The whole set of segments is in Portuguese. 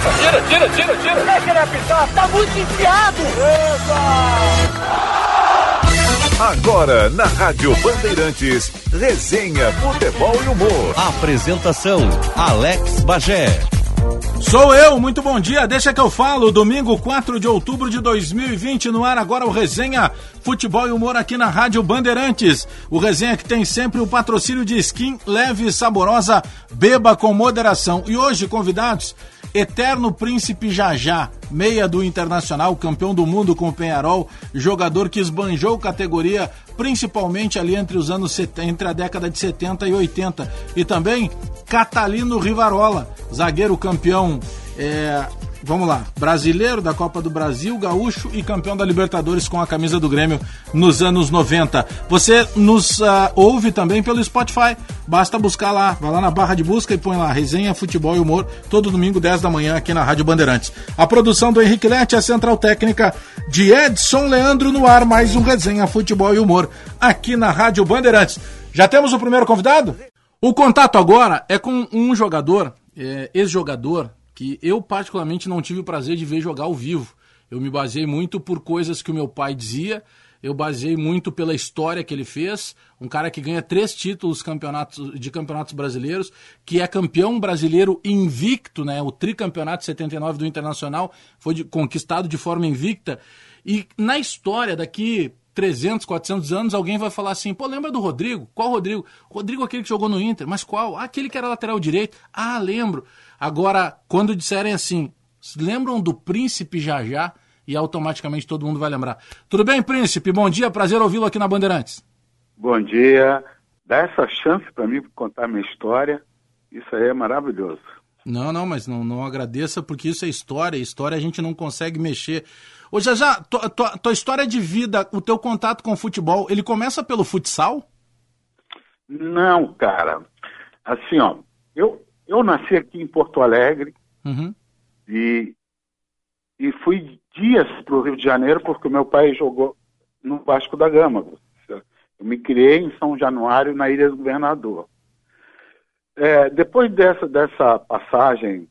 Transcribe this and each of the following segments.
Tira, tira, tira, tira. Deixa ele apitar, tá muito enfiado. Agora, na Rádio Bandeirantes, resenha, futebol e humor. Apresentação, Alex Bagé. Sou eu, muito bom dia. Deixa que eu falo. Domingo 4 de outubro de 2020, no ar agora o Resenha Futebol e Humor aqui na Rádio Bandeirantes. O Resenha que tem sempre o patrocínio de skin leve e saborosa, beba com moderação. E hoje, convidados, Eterno Príncipe Jajá, meia do Internacional, campeão do mundo com o Penharol, jogador que esbanjou categoria principalmente ali entre os anos entre a década de 70 e 80. E também Catalino Rivarola, zagueiro campeão é, vamos lá, brasileiro da Copa do Brasil, gaúcho e campeão da Libertadores com a camisa do Grêmio nos anos 90. Você nos uh, ouve também pelo Spotify, basta buscar lá, vai lá na barra de busca e põe lá resenha, futebol e humor, todo domingo 10 da manhã aqui na Rádio Bandeirantes. A produção do Henrique Lete, a central técnica de Edson Leandro no ar, mais um resenha, futebol e humor aqui na Rádio Bandeirantes. Já temos o primeiro convidado? O contato agora é com um jogador, é, ex-jogador, que eu particularmente não tive o prazer de ver jogar ao vivo. Eu me baseei muito por coisas que o meu pai dizia, eu baseei muito pela história que ele fez, um cara que ganha três títulos campeonatos, de campeonatos brasileiros, que é campeão brasileiro invicto, né? O tricampeonato 79 do Internacional foi de, conquistado de forma invicta. E na história daqui 300, 400 anos, alguém vai falar assim: pô, lembra do Rodrigo? Qual Rodrigo? Rodrigo aquele que jogou no Inter, mas qual? Ah, aquele que era lateral direito. Ah, lembro. Agora, quando disserem assim, lembram do Príncipe Jajá? E automaticamente todo mundo vai lembrar. Tudo bem, Príncipe? Bom dia, prazer ouvi-lo aqui na Bandeirantes. Bom dia. Dá essa chance para mim contar minha história. Isso aí é maravilhoso. Não, não, mas não, não agradeça, porque isso é história. História a gente não consegue mexer. Ô, Jajá, tua, tua, tua história de vida, o teu contato com o futebol, ele começa pelo futsal? Não, cara. Assim, ó, eu, eu nasci aqui em Porto Alegre uhum. e, e fui dias para o Rio de Janeiro porque meu pai jogou no Vasco da Gama. Eu me criei em São Januário, na Ilha do Governador. É, depois dessa, dessa passagem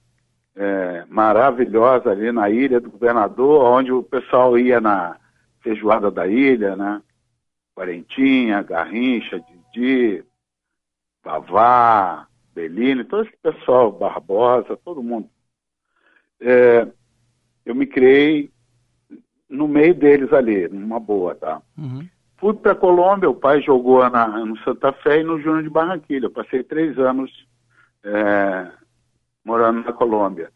é, maravilhosa ali na Ilha do Governador, onde o pessoal ia na feijoada da ilha, né? Quarentinha, Garrincha, Didi, Pavá, Bellini, todo esse pessoal, Barbosa, todo mundo. É, eu me criei no meio deles ali, numa boa, tá? Uhum. Fui para Colômbia, o pai jogou na, no Santa Fé e no Júnior de Barranquilha. Eu passei três anos é, morando na Colômbia.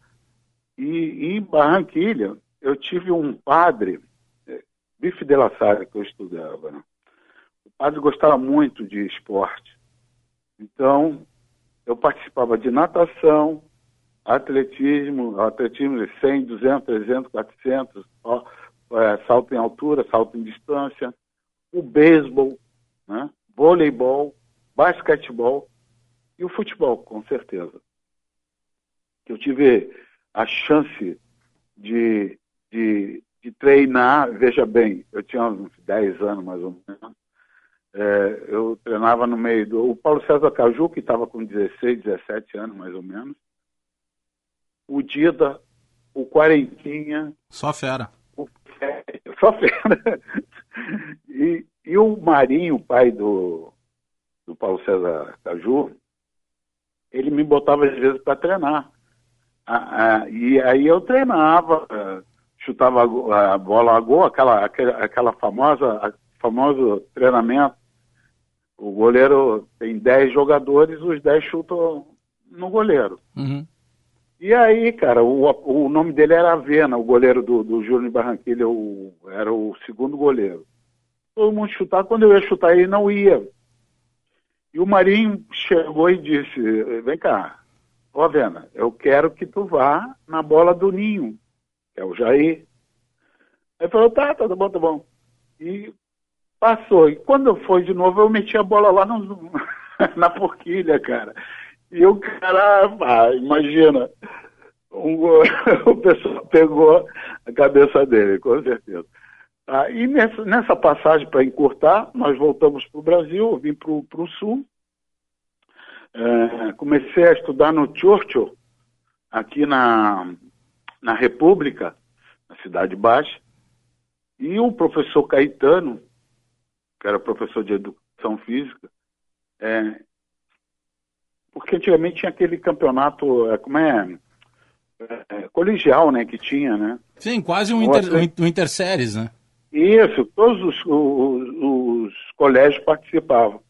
E, e, em Barranquilha, eu tive um padre, é, Bife de la Salle, que eu estudava. Né? O padre gostava muito de esporte. Então, eu participava de natação, atletismo, atletismo de 100, 200, 300, 400, ó, é, salto em altura, salto em distância, o beisebol, né, voleibol, basquetebol e o futebol, com certeza. Eu tive a chance de, de, de treinar, veja bem, eu tinha uns 10 anos mais ou menos, é, eu treinava no meio do. O Paulo César Caju, que estava com 16, 17 anos mais ou menos. O Dida, o Quarentinha. Só fera. O, é, só fera. e, e o Marinho, pai do, do Paulo César Caju, ele me botava às vezes para treinar. Ah, ah, e aí eu treinava, chutava a bola a gol, aquela, aquela, aquela famosa, famoso treinamento o goleiro tem 10 jogadores, os 10 chutam no goleiro. Uhum. E aí, cara, o, o nome dele era Avena, o goleiro do, do Júnior Barranquilha, o, era o segundo goleiro. Todo mundo chutava, quando eu ia chutar ele não ia. E o Marinho chegou e disse, vem cá, ó Avena, eu quero que tu vá na bola do Ninho, que é o Jair. Aí falou, tá, tá, tá bom, tá bom. E Passou. E quando foi de novo, eu meti a bola lá no, na porquilha, cara. E o cara, ah, imagina, um, o pessoal pegou a cabeça dele, com certeza. Ah, e nessa, nessa passagem, para encurtar, nós voltamos para o Brasil, vim para o Sul. É, comecei a estudar no Churchill, aqui na, na República, na Cidade Baixa, e o professor Caetano, que era professor de educação física, é, porque antigamente tinha aquele campeonato, é, como é, é, colegial, né, que tinha, né? Sim, quase um, inter, um interséries, né? Isso, todos os, os, os, colégios participavam.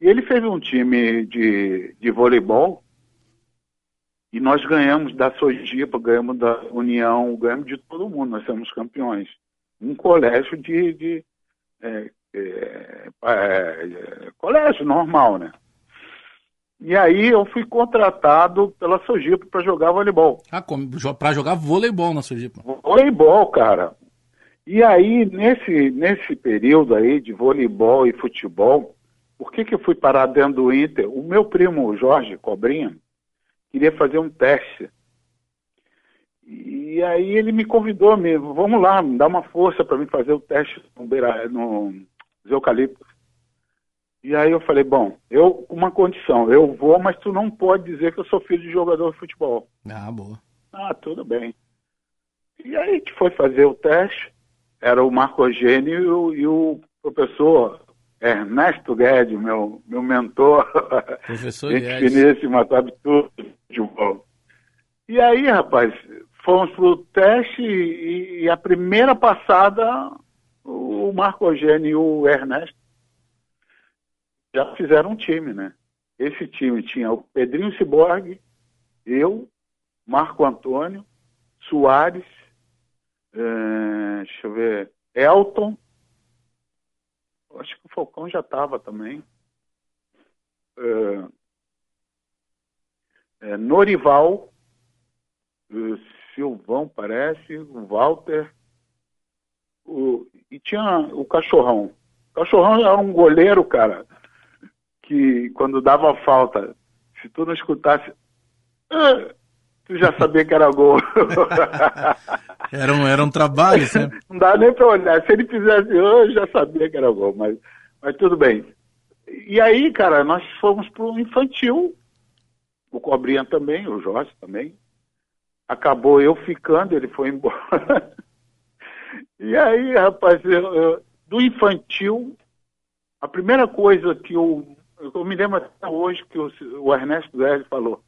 E ele fez um time de, de voleibol e nós ganhamos da Sojipa, ganhamos da União, ganhamos de todo mundo, nós somos campeões. Um colégio de, de é, é, é, colégio normal, né? E aí eu fui contratado pela Sojipa para jogar voleibol. Ah, para jogar voleibol na Sojipa? Voleibol, cara. E aí, nesse, nesse período aí de voleibol e futebol, por que, que eu fui parar dentro do Inter? O meu primo Jorge Cobrinha queria fazer um teste. E aí ele me convidou, me, vamos lá, me dá uma força para mim fazer o teste no, Beira, no Eucalipto. E aí eu falei, bom, eu uma condição, eu vou, mas tu não pode dizer que eu sou filho de jogador de futebol. Ah, boa. Ah, tudo bem. E aí a gente foi fazer o teste, era o Marco Eugênio e o, professor Ernesto Guedes, meu, meu mentor. Professor gente Guedes. finíssima, sabe tudo de futebol. E aí, rapaz, fomos pro teste e, e a primeira passada, o Marco Eugênio e o Ernesto já fizeram um time, né? Esse time tinha o Pedrinho Ciborgue, eu, Marco Antônio, Soares, é, deixa eu ver, Elton, acho que o Falcão já estava também, é, é, Norival, Silvão parece, o Walter, o, e tinha o Cachorrão. O Cachorrão era um goleiro, cara, que quando dava falta, se tu não escutasse, ah, tu já sabia que era gol. era, um, era um trabalho, sempre. Não dá nem para olhar. Se ele fizesse, eu já sabia que era gol, mas, mas tudo bem. E aí, cara, nós fomos pro infantil. O Cobrinha também, o Jorge também. Acabou eu ficando, ele foi embora. e aí, rapaz, eu, eu, do infantil, a primeira coisa que eu eu me lembro até hoje que o, o Ernesto Guedes falou: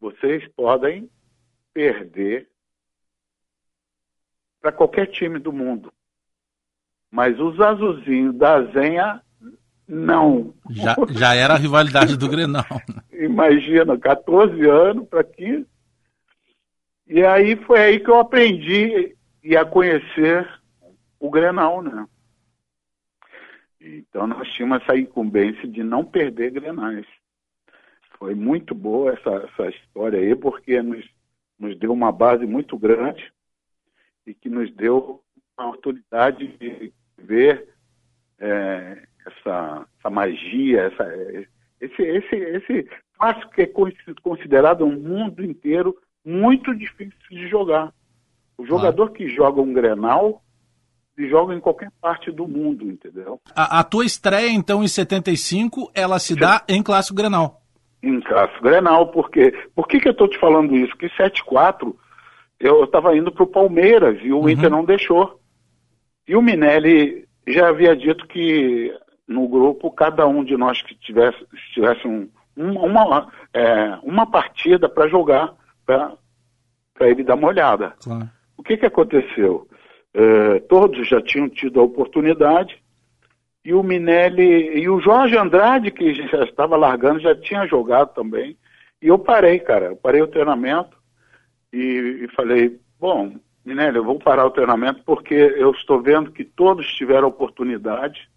vocês podem perder para qualquer time do mundo, mas os azulzinhos da Zenha não. Já, já era a rivalidade do Grenal. Né? Imagina, 14 anos para 15. E aí foi aí que eu aprendi e a conhecer o Grenal, né? Então nós tínhamos essa incumbência de não perder Grenais. Foi muito boa essa, essa história aí, porque nos, nos deu uma base muito grande e que nos deu a oportunidade de ver é, essa, essa, magia, essa, esse, esse, esse clássico que é considerado no mundo inteiro muito difícil de jogar. O jogador que joga um Grenal e joga em qualquer parte do mundo, entendeu? A, a, tua estreia, então, em 75, ela se dá em Clássico Grenal. Em Clássico Grenal, porque... Por que, que eu estou te falando isso? Que 7-4, eu estava indo para o Palmeiras e o uhum. Inter não deixou. E o Minelli já havia dito que no grupo, cada um de nós que tivesse, tivesse um, uma, é, uma partida para jogar, para ele dar uma olhada. Claro. O que, que aconteceu? Eh, todos já tinham tido a oportunidade, e o Minelli e o Jorge Andrade, que já estava largando, já tinha jogado também. E eu parei, cara, eu parei o treinamento e, e falei, bom, Minelli, eu vou parar o treinamento porque eu estou vendo que todos tiveram oportunidade,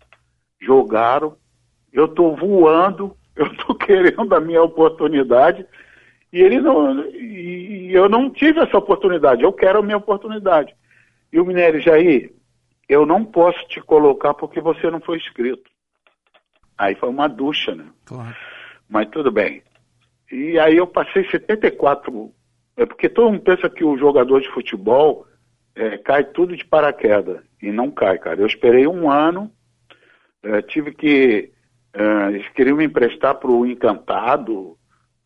jogaram, eu estou voando, eu estou querendo a minha oportunidade, e ele não. E eu não tive essa oportunidade, eu quero a minha oportunidade. E o Minério Jair, eu não posso te colocar porque você não foi inscrito. Aí foi uma ducha, né? Claro. Mas tudo bem. E aí eu passei 74. É porque todo mundo pensa que o jogador de futebol é, cai tudo de paraquedas. E não cai, cara. Eu esperei um ano, é, tive que. É, eles queriam me emprestar para o Encantado,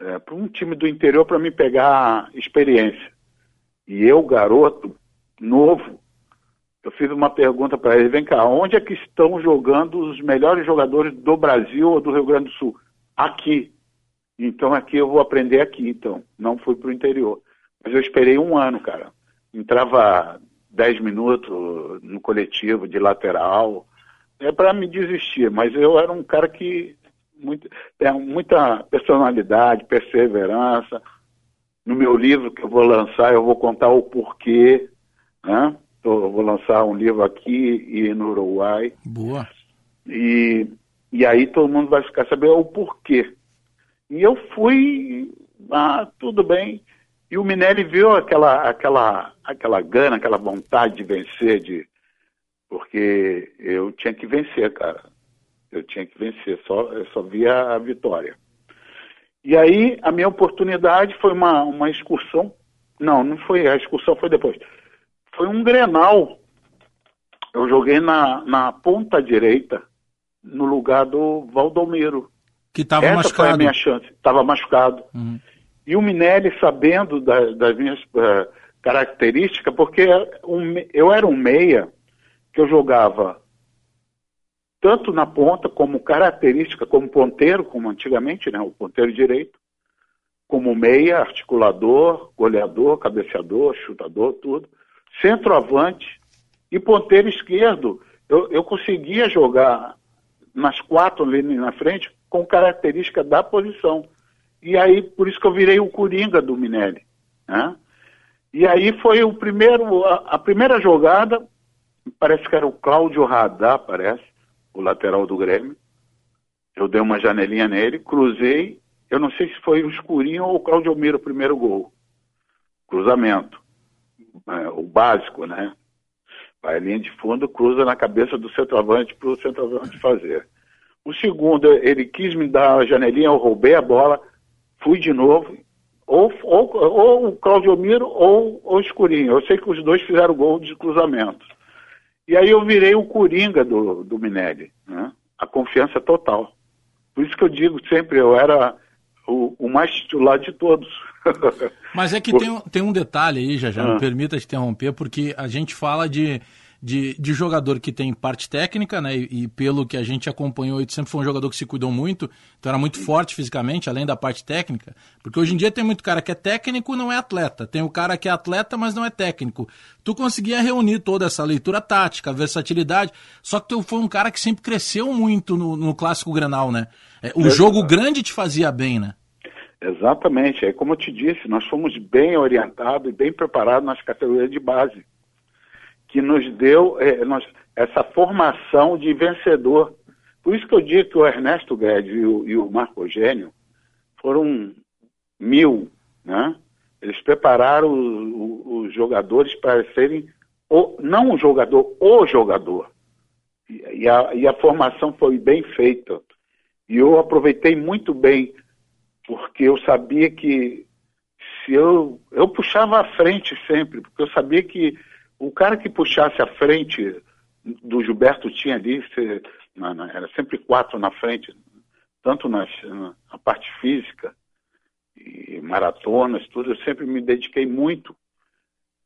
é, para um time do interior para me pegar experiência. E eu, garoto, novo, eu fiz uma pergunta para ele, vem cá, onde é que estão jogando os melhores jogadores do Brasil ou do Rio Grande do Sul? Aqui. Então aqui eu vou aprender aqui, então. Não fui para o interior. Mas eu esperei um ano, cara. Entrava 10 minutos no coletivo de lateral. É para me desistir, mas eu era um cara que muito, tem muita personalidade, perseverança. No meu livro que eu vou lançar, eu vou contar o porquê, né? Eu vou lançar um livro aqui e no Uruguai. Boa. E, e aí todo mundo vai ficar sabendo o porquê. E eu fui, ah, tudo bem. E o Minelli viu aquela, aquela, aquela gana, aquela vontade de vencer, de, porque eu tinha que vencer, cara. Tinha que vencer, só, só via a vitória. E aí a minha oportunidade foi uma, uma excursão. Não, não foi, a excursão foi depois. Foi um Grenal. Eu joguei na, na ponta direita, no lugar do Valdomiro. Que estava machucado. Essa foi a minha chance. Estava machucado. Uhum. E o Minelli, sabendo da, das minhas uh, características, porque um, eu era um meia que eu jogava tanto na ponta, como característica, como ponteiro, como antigamente, né, o ponteiro direito, como meia, articulador, goleador, cabeceador, chutador, tudo, centroavante e ponteiro esquerdo. Eu, eu conseguia jogar nas quatro linhas na frente com característica da posição. E aí, por isso que eu virei o Coringa do Minelli. Né? E aí foi o primeiro, a, a primeira jogada, parece que era o Cláudio Radar, parece, o lateral do Grêmio. Eu dei uma janelinha nele, cruzei, eu não sei se foi o Escurinho ou o Claudio Miro o primeiro gol. Cruzamento. É, o básico, né? Vai linha de fundo, cruza na cabeça do centroavante para o centroavante fazer. O segundo, ele quis me dar a janelinha, eu roubei a bola, fui de novo, ou, ou, ou o Claudio Miro ou o Escurinho. Eu sei que os dois fizeram gol de cruzamento. E aí eu virei o coringa do, do Minelli, né? a confiança total. Por isso que eu digo sempre, eu era o, o mais titular de todos. Mas é que Por... tem, tem um detalhe aí, já já, ah. me permita te interromper, porque a gente fala de de, de jogador que tem parte técnica, né? E, e, pelo que a gente acompanhou, ele sempre foi um jogador que se cuidou muito, então era muito forte fisicamente, além da parte técnica. Porque hoje em dia tem muito cara que é técnico não é atleta. Tem o cara que é atleta, mas não é técnico. Tu conseguia reunir toda essa leitura tática, versatilidade, só que tu foi um cara que sempre cresceu muito no, no clássico Grenal, né? É, o jogo grande te fazia bem, né? Exatamente. É como eu te disse, nós fomos bem orientados e bem preparados nas categorias de base que nos deu é, nós, essa formação de vencedor. Por isso que eu digo que o Ernesto Guedes e o, e o Marco Eugênio foram mil, né? Eles prepararam os, jogadores para serem, o, não o jogador, o jogador. E, e, a, e a formação foi bem feita. E eu aproveitei muito bem, porque eu sabia que se eu, eu puxava à frente sempre, porque eu sabia que o cara que puxasse a frente do Gilberto tinha ali, era sempre quatro na frente, tanto nas, na parte física e maratonas, tudo, eu sempre me dediquei muito.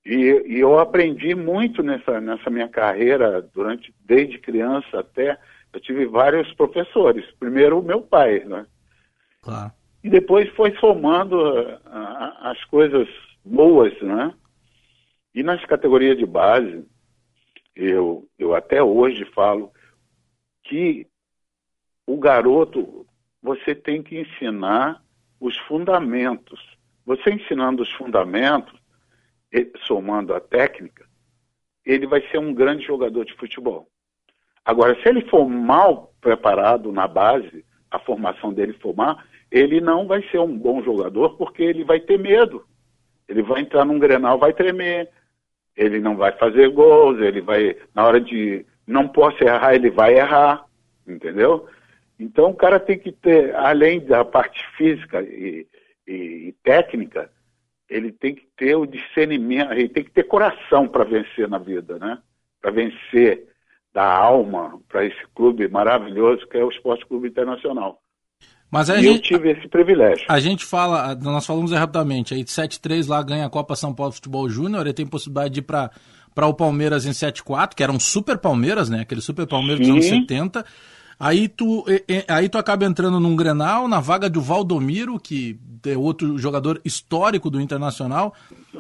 E, e, eu aprendi muito nessa, nessa minha carreira, durante desde criança até. Eu tive vários professores. Primeiro o meu pai, né? Claro. E depois foi somando as coisas boas, né? E nas categorias de base, eu, eu até hoje falo que o garoto, você tem que ensinar os fundamentos. Você ensinando os fundamentos, somando a técnica, ele vai ser um grande jogador de futebol. Agora, se ele for mal preparado na base, a formação dele for má, ele não vai ser um bom jogador porque ele vai ter medo. Ele vai entrar num grenal, vai tremer, ele não vai fazer gols, ele vai, na hora de não posso errar, ele vai errar, entendeu? Então o cara tem que ter, além da parte física e, e, e técnica, ele tem que ter o discernimento, ele tem que ter coração para vencer na vida, né? Para vencer da alma para esse clube maravilhoso que é o Esporte Clube Internacional. Mas e a gente, eu tive esse privilégio. A gente fala, nós falamos rapidamente, aí 7-3 lá ganha a Copa São Paulo Futebol Júnior, ele tem possibilidade de ir para o Palmeiras em 7-4, que era um super Palmeiras, né? Aquele super Palmeiras dos anos 70. Aí tu, aí tu acaba entrando num Grenal, na vaga do Valdomiro, que é outro jogador histórico do Internacional,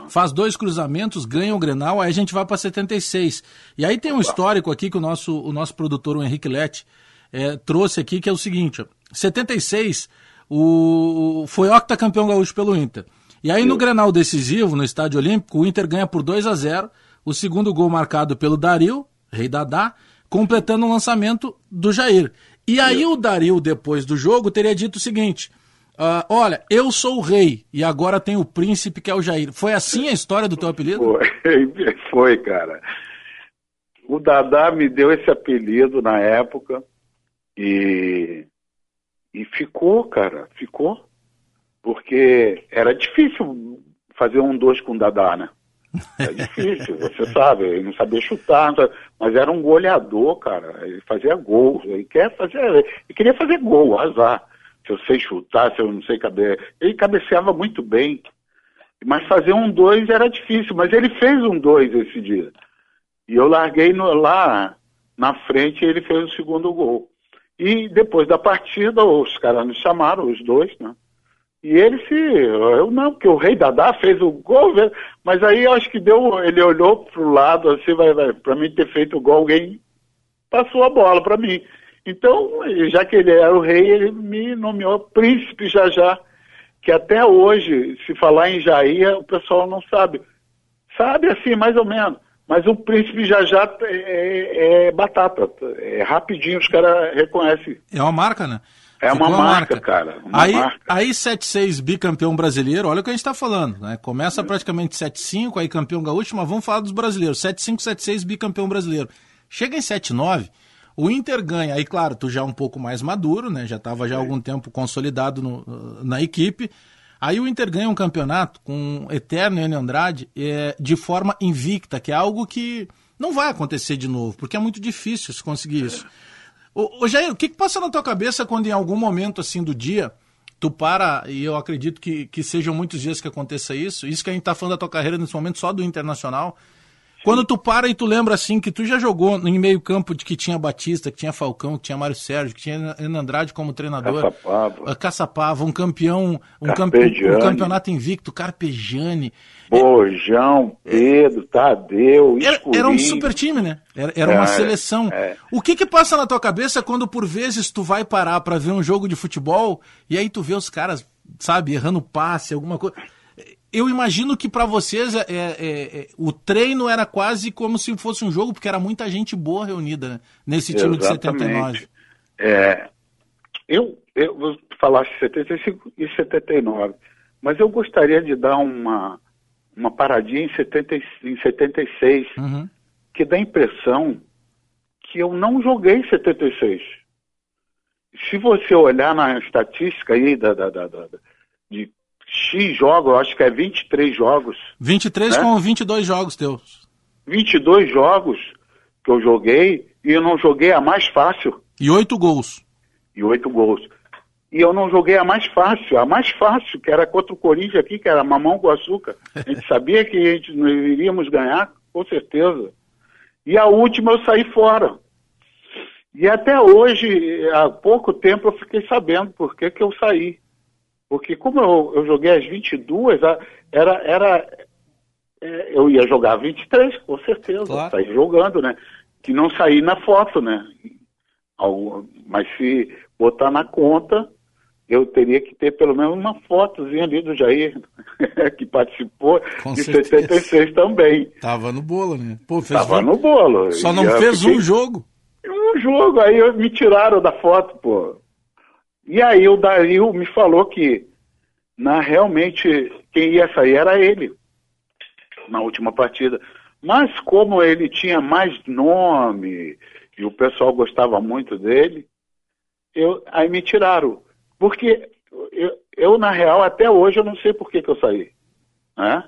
faz dois cruzamentos, ganha o Grenal, aí a gente vai para 76. E aí tem um histórico aqui que o nosso, o nosso produtor, o Henrique Lete, é, trouxe aqui, que é o seguinte, 76, o, foi octacampeão gaúcho pelo Inter. E aí no Grenal decisivo, no Estádio Olímpico, o Inter ganha por 2 a 0 o segundo gol marcado pelo Dario, rei Dadá, completando o lançamento do Jair. E aí o Dario, depois do jogo, teria dito o seguinte: uh, olha, eu sou o rei e agora tem o príncipe que é o Jair. Foi assim a história do teu apelido? Foi, foi cara. O Dadá me deu esse apelido na época e, e ficou, cara, ficou. Porque era difícil fazer um dois com o Dadá, né? É difícil, você sabe, ele não sabia chutar, mas era um goleador, cara. Ele fazia gol, ele quer fazer, ele queria fazer gol, azar. Se eu sei chutar, se eu não sei caber. Ele cabeceava muito bem. Mas fazer um dois era difícil, mas ele fez um dois esse dia. E eu larguei no, lá na frente e ele fez o segundo gol. E depois da partida, os caras me chamaram, os dois, né? E ele se. Eu não, porque o Rei Dadá fez o gol, mas aí eu acho que deu. Ele olhou pro lado, assim, vai, vai, pra mim ter feito o gol, alguém passou a bola para mim. Então, já que ele era o rei, ele me nomeou príncipe já já, que até hoje, se falar em Jair, o pessoal não sabe. Sabe assim, mais ou menos. Mas o príncipe já já é, é, é batata. É rapidinho, os caras reconhecem. É uma marca, né? É uma, uma marca, marca, cara. Uma aí, marca. aí 7-6 bicampeão brasileiro, olha o que a gente está falando, né? Começa praticamente 7-5, aí campeão gaúcho, mas vamos falar dos brasileiros. 7-5, 7-6 bicampeão brasileiro. Chega em 7-9, o Inter ganha, aí claro, tu já é um pouco mais maduro, né? Já estava já há algum tempo consolidado no, na equipe. Aí o Inter ganha um campeonato com o eterno Enio Andrade é, de forma invicta, que é algo que não vai acontecer de novo, porque é muito difícil se conseguir isso. Ô, ô Jair, o que, que passa na tua cabeça quando em algum momento assim do dia tu para, e eu acredito que, que sejam muitos dias que aconteça isso, isso que a gente está falando da tua carreira nesse momento só do Internacional, quando tu para e tu lembra assim que tu já jogou em meio campo de que tinha Batista, que tinha Falcão, que tinha Mário Sérgio, que tinha Ana Andrade como treinador. Caçapava. Caçapava, um campeão, um, campe, um campeonato invicto, Carpegiani. Bojão, Pedro, Tadeu, era, era, um super time, né? Era, era uma é, seleção. É. O que que passa na tua cabeça quando por vezes tu vai parar para ver um jogo de futebol e aí tu vê os caras, sabe, errando passe, alguma coisa eu imagino que para vocês é, é, é, o treino era quase como se fosse um jogo, porque era muita gente boa reunida né? nesse time Exatamente. de 79. É, eu, eu vou falar 75 e 79, mas eu gostaria de dar uma, uma paradinha em, 70, em 76, uhum. que dá a impressão que eu não joguei em 76. Se você olhar na estatística aí da, da, da, da de X jogos, acho que é 23 jogos. 23 né? com 22 jogos teus. 22 jogos que eu joguei e eu não joguei a mais fácil. E 8 gols. E 8 gols. E eu não joguei a mais fácil, a mais fácil, que era contra o Corinthians aqui, que era mamão com açúcar. A gente sabia que a gente não iríamos ganhar, com certeza. E a última eu saí fora. E até hoje, há pouco tempo, eu fiquei sabendo por que, que eu saí. Porque como eu, eu joguei às 22, era, era, é, eu ia jogar 23, com certeza. Claro. Sair jogando, né? Que não sair na foto, né? Mas se botar na conta, eu teria que ter pelo menos uma fotozinha ali do Jair, que participou Com de certeza. 76 também. Tava no bolo, né? Pô, Tava no bolo. Só não fez fiquei... um jogo. Um jogo, aí me tiraram da foto, pô. E aí o Dario me falou que na realmente quem ia sair era ele na última partida. Mas como ele tinha mais nome e o pessoal gostava muito dele, eu, aí me tiraram. Porque eu, eu, na real, até hoje, eu não sei por que, que eu saí. Né?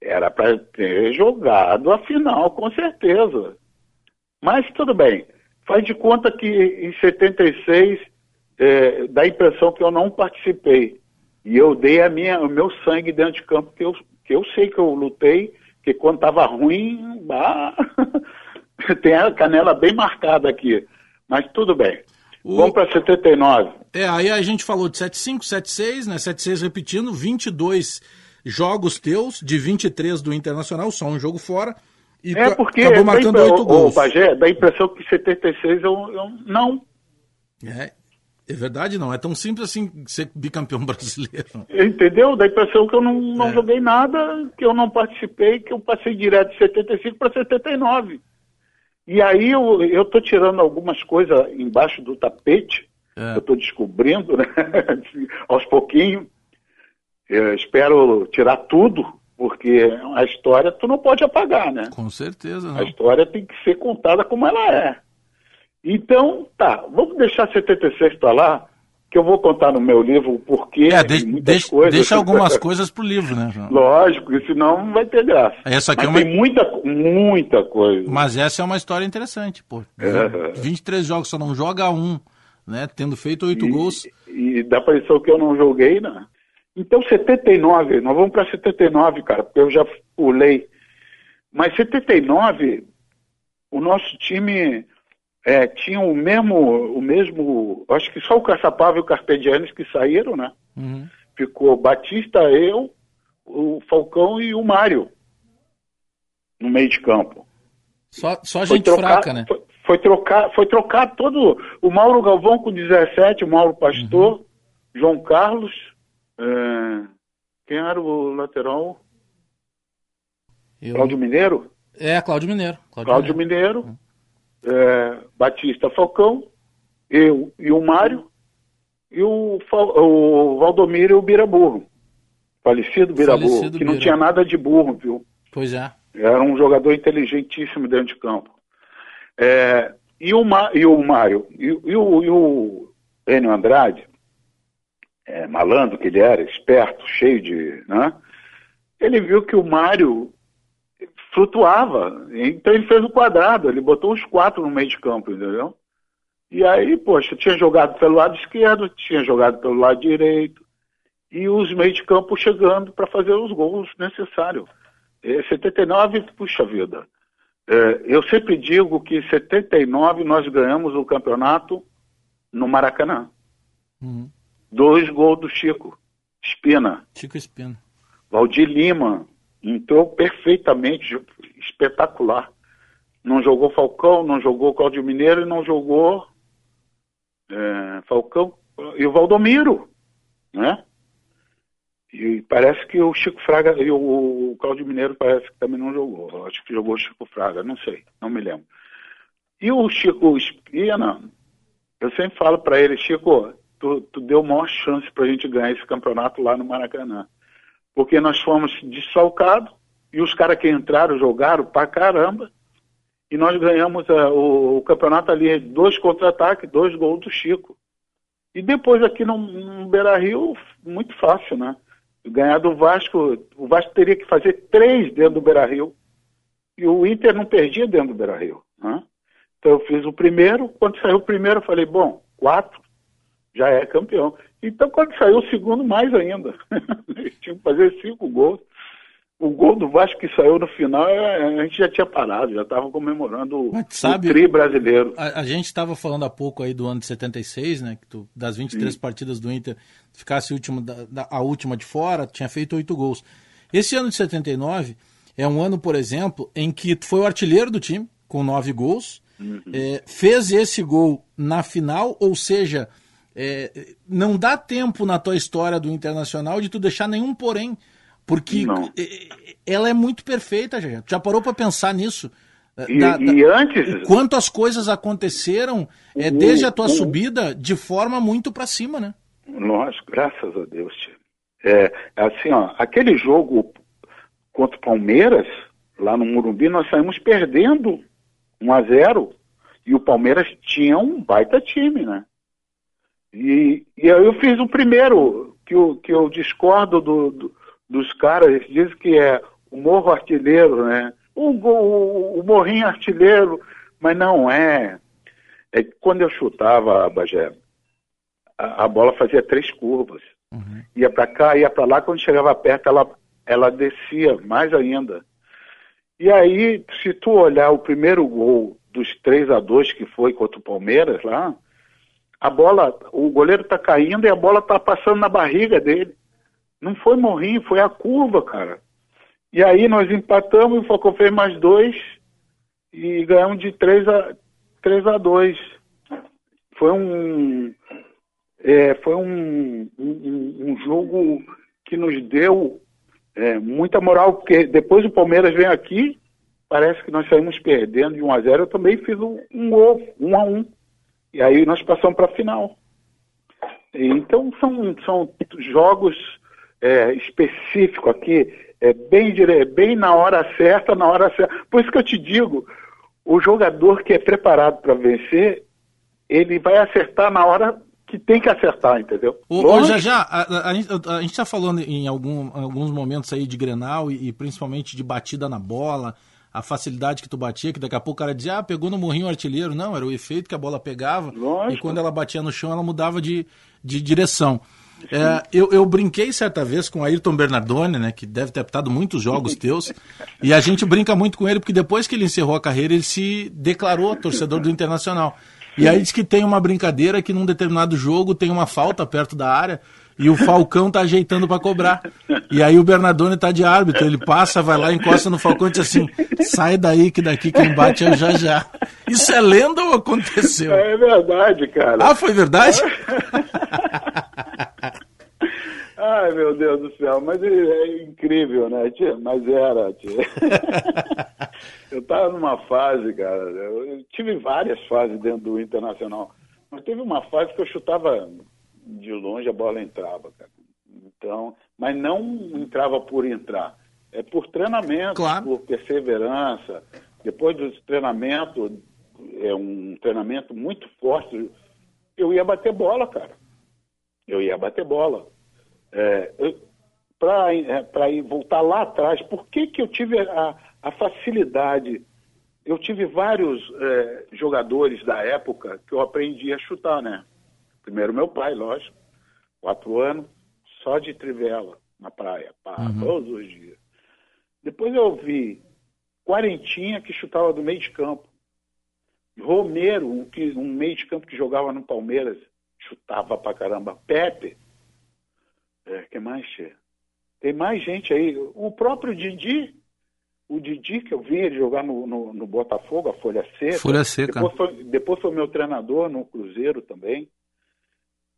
Era para ter jogado a final, com certeza. Mas tudo bem. Faz de conta que em 76 é, dá a impressão que eu não participei. E eu dei a minha, o meu sangue dentro de campo, que eu, que eu sei que eu lutei, que quando estava ruim, tem a canela bem marcada aqui. Mas tudo bem. O... Vamos para 79. É, aí a gente falou de 7-5, 7-6, né? 7-6 repetindo, 22 jogos teus, de 23 do Internacional, só um jogo fora. E é porque acabou marcando oito gols. O Bagé, dá a impressão que 76 eu, eu não. É, é verdade, não. É tão simples assim ser bicampeão brasileiro. Entendeu? Dá a impressão que eu não, não é. joguei nada, que eu não participei, que eu passei direto de 75 para 79. E aí eu, eu tô tirando algumas coisas embaixo do tapete, é. eu tô descobrindo, né? Aos pouquinhos. Eu espero tirar tudo, porque a história tu não pode apagar, né? Com certeza, não. A história tem que ser contada como ela é. Então, tá, vamos deixar 76 para lá, que eu vou contar no meu livro o porquê é, de, deixa, coisas. Deixa algumas coisas pro livro, né, João? Lógico, senão não vai ter graça. Essa aqui Mas é uma... tem muita, muita coisa. Mas essa é uma história interessante, pô. É. 23 jogos, só não joga um, né? Tendo feito oito gols. E dá pra impressão que eu não joguei, né? Então, 79, nós vamos para 79, cara, porque eu já pulei. Mas 79, o nosso time é, tinham o mesmo, o mesmo, acho que só o Caçapava e o Carpedianes que saíram, né? Uhum. Ficou Batista, eu, o Falcão e o Mário no meio de campo. Só, só gente trocar, fraca, né? Foi, foi, trocar, foi trocar todo o Mauro Galvão com 17, o Mauro Pastor, uhum. João Carlos, é, quem era o lateral? Eu... Cláudio Mineiro? É, Cláudio Mineiro. Cláudio, Cláudio Mineiro. Mineiro. Uhum é, Batista Falcão, eu e o Mário, e o, o Valdomiro e o Biraburro. Falecido Biraburro, Falecido que não tinha nada de burro, viu? Pois é. Era um jogador inteligentíssimo dentro de campo. É, e, o Ma, e o Mário, e, e, o, e o Enio Andrade, é, malandro que ele era, esperto, cheio de. Né? Ele viu que o Mário flutuava. Então ele fez o quadrado, ele botou os quatro no meio de campo, entendeu? E aí, poxa, tinha jogado pelo lado esquerdo, tinha jogado pelo lado direito, e os meios de campo chegando para fazer os gols necessários. É, 79, puxa vida. É, eu sempre digo que em 79 nós ganhamos o campeonato no Maracanã. Uhum. Dois gols do Chico, Espina. Chico Espina. Valdir Lima, entrou perfeitamente, espetacular. Não jogou Falcão, não jogou Cláudio Mineiro e não jogou é, Falcão e o Valdomiro, né? E parece que o Chico Fraga e o, Cláudio Mineiro parece que também não jogou. Acho que jogou o Chico Fraga, não sei, não me lembro. E o Chico Espina, eu sempre falo para ele, Chico, tu, tu deu maior chance para a gente ganhar esse campeonato lá no Maracanã porque nós fomos desfalcados e os caras que entraram jogaram pra caramba. E nós ganhamos uh, o, o, campeonato ali, dois contra-ataques, dois gols do Chico. E depois aqui no, no Beira Rio, muito fácil, né? Ganhar do Vasco, o Vasco teria que fazer três dentro do Beira Rio. E o Inter não perdia dentro do Beira Rio. Né? Então eu fiz o primeiro, quando saiu o primeiro, eu falei, bom, quatro, já é campeão. Então, quando saiu o segundo, mais ainda. Eles tinham que fazer cinco gols. O gol do Vasco que saiu no final, é, a gente já tinha parado, já estava comemorando Mas, sabe, o tri brasileiro. A, a gente estava falando há pouco aí do ano de 76, né? Que tu, das 23 Sim. partidas do Inter, ficasse último, da, da, a última de fora, tinha feito oito gols. Esse ano de 79 é um ano, por exemplo, em que tu foi o artilheiro do time, com nove gols, uhum. é, fez esse gol na final, ou seja, é, não dá tempo na tua história do Internacional de tu deixar nenhum porém, porque não. ela é muito perfeita, já. Já parou para pensar nisso? E, da, e da, antes. Quanto as coisas aconteceram é, desde a tua subida de forma muito para cima, né? Lógico, graças a Deus. É, assim, ó, aquele jogo contra o Palmeiras, lá no Murumbi, nós saímos perdendo 1 a 0 e o Palmeiras tinha um baita time, né? E, e aí eu fiz o primeiro, que eu, que eu discordo do, do, dos caras, eles dizem que é o morro artilheiro, né? O, o, o morrinho artilheiro, mas não é. é. Quando eu chutava, Bagé, a, a bola fazia três curvas. Uhum. Ia para cá, ia para lá, quando chegava perto, ela, ela descia mais ainda. E aí, se tu olhar o primeiro gol dos 3 a 2 que foi contra o Palmeiras lá, a bola, o goleiro tá caindo e a bola tá passando na barriga dele. Não foi morrinho, foi a curva, cara. E aí nós empatamos, o Falcão fez mais dois e ganhamos de 3 a, 3 a 2. Foi um, é, foi um, um, um, jogo que nos deu é, muita moral, porque depois o Palmeiras vem aqui, parece que nós saímos perdendo de 1 a 0 Eu também fiz um, um gol, 1 a 1 E aí nós passamos para a final. Então são, são jogos é, específicos aqui, é bem, dire... bem na hora certa, na hora certa. Por isso que eu te digo, o jogador que é preparado para vencer, ele vai acertar na hora que tem que acertar, entendeu? Ô, já já, a, a, a gente está falando em algum, alguns momentos aí de Grenal e, e, principalmente de batida na bola, a facilidade que tu batia, que daqui a pouco o cara dizia, ah, pegou no morrinho artilheiro. Não, era o efeito que a bola pegava Lógico. e quando ela batia no chão ela mudava de, de direção. É, eu, eu, brinquei certa vez com o Ayrton Bernardone, né, que deve ter apitado muitos jogos teus, e a gente brinca muito com ele, porque depois que ele encerrou a carreira, ele se declarou torcedor do Internacional. E aí diz que tem uma brincadeira que num determinado jogo tem uma falta perto da área e o Falcão tá ajeitando para cobrar. E aí o Bernardone tá de árbitro, ele passa, vai lá, encosta no Falcão e diz assim: sai daí que daqui quem bate é o já já. Isso é lenda ou aconteceu? É verdade, cara. Ah, foi verdade? Ai, meu Deus do céu, mas é, é incrível, né, tia? Mas era, tia. eu tava numa fase, cara, eu tive várias fases dentro do Internacional, mas teve uma fase que eu chutava de longe, a bola entrava, cara. Então, mas não entrava por entrar, é por treinamento, claro. por perseverança. Depois do treinamento, é um treinamento muito forte, eu ia bater bola, cara. Eu ia bater bola. É, Para é, voltar lá atrás, por que, que eu tive a, a facilidade? Eu tive vários é, jogadores da época que eu aprendi a chutar, né? Primeiro meu pai, lógico, quatro anos, só de trivela na praia, pá, uhum. todos os dias. Depois eu vi Quarentinha que chutava do meio de campo. Romero, um, que, um meio de campo que jogava no Palmeiras, chutava pra caramba. Pepe, é, que mais? Tem mais gente aí. O próprio Didi, o Didi, que eu vi ele jogar no, no, no Botafogo, a Folha Seca. Folha Seca. Depois foi, depois foi meu treinador no Cruzeiro também.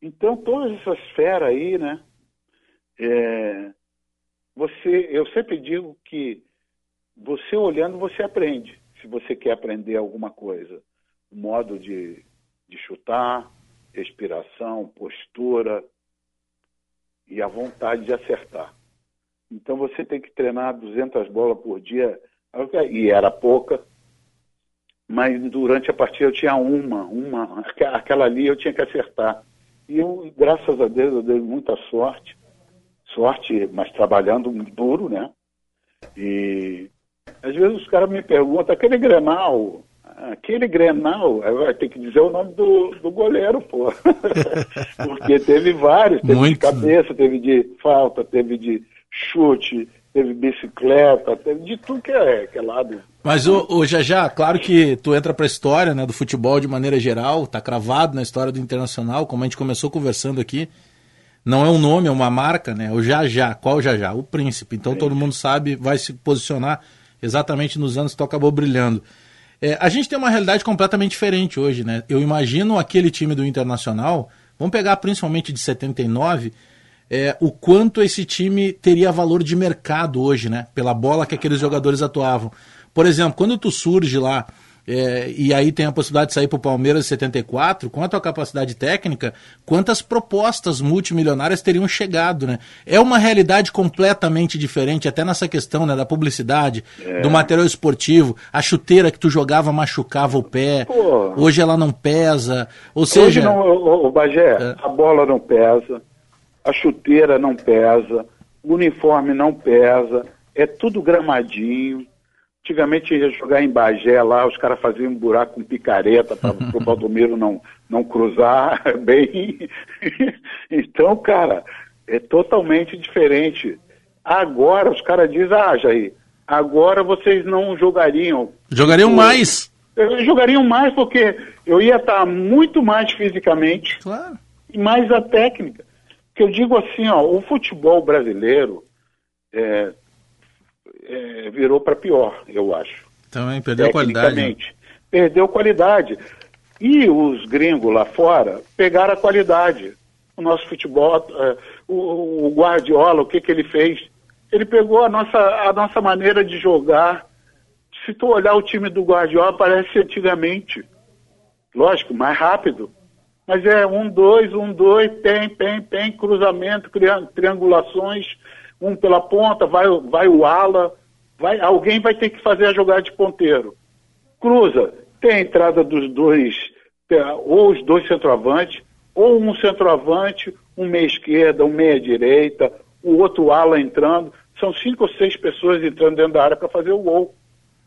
Então, todas essas feras aí, né? É, você, eu sempre digo que você olhando, você aprende. Se você quer aprender alguma coisa. O modo de, de chutar, respiração, postura, e a vontade de acertar. Então você tem que treinar 200 bolas por dia, e era pouca, mas durante a partida eu tinha uma, uma, aquela ali eu tinha que acertar. E eu, graças a Deus, eu dei muita sorte, sorte, mas trabalhando duro, né? E às vezes os caras me perguntam, aquele Grenal, Aquele Grenal, vai ter que dizer o nome do, do goleiro, pô. Porque teve vários, teve Muito. de cabeça, teve de falta, teve de chute, teve bicicleta, teve de tudo que é, que é lado. Mas o, já claro que tu entra para a história né, do futebol de maneira geral, tá cravado na história do Internacional, como a gente começou conversando aqui. Não é um nome, é uma marca, né? O já qual o já O Príncipe. Então todo mundo sabe, vai se posicionar exatamente nos anos que tu acabou brilhando. É, a gente tem uma realidade completamente diferente hoje, né? Eu imagino aquele time do Internacional, vamos pegar principalmente de 79, é, o quanto esse time teria valor de mercado hoje, né? Pela bola que aqueles jogadores atuavam. Por exemplo, quando tu surge lá é, e aí tem a possibilidade de sair para o Palmeiras em 74, com a tua capacidade técnica, quantas propostas multimilionárias teriam chegado, né? É uma realidade completamente diferente, até nessa questão né, da publicidade, é. do material esportivo, a chuteira que tu jogava machucava o pé, Pô. hoje ela não pesa, ou seja... Hoje não, o, o Bagé, é. a bola não pesa, a chuteira não pesa, o uniforme não pesa, é tudo gramadinho, Antigamente ia jogar em Bagé lá, os caras faziam um buraco com picareta para o Valdomiro não, não cruzar bem. então, cara, é totalmente diferente. Agora os caras dizem, ah, Jair, agora vocês não jogariam. Jogariam mais. Jogariam mais porque eu ia estar muito mais fisicamente claro. e mais a técnica. Que eu digo assim, ó, o futebol brasileiro é, é, virou para pior, eu acho. Também perdeu qualidade. Perdeu qualidade. E os gringos lá fora pegaram a qualidade. O nosso futebol, é, o, o Guardiola, o que, que ele fez? Ele pegou a nossa, a nossa maneira de jogar. Se tu olhar o time do Guardiola, parece antigamente. Lógico, mais rápido. Mas é um, dois, um, dois, tem, tem, tem, cruzamento, triangulações, um pela ponta, vai, vai o ala, vai, alguém vai ter que fazer a jogada de ponteiro. Cruza, tem a entrada dos dois, ou os dois centroavantes, ou um centroavante, um meia esquerda, um meia direita, o outro ala entrando. São cinco ou seis pessoas entrando dentro da área para fazer o gol.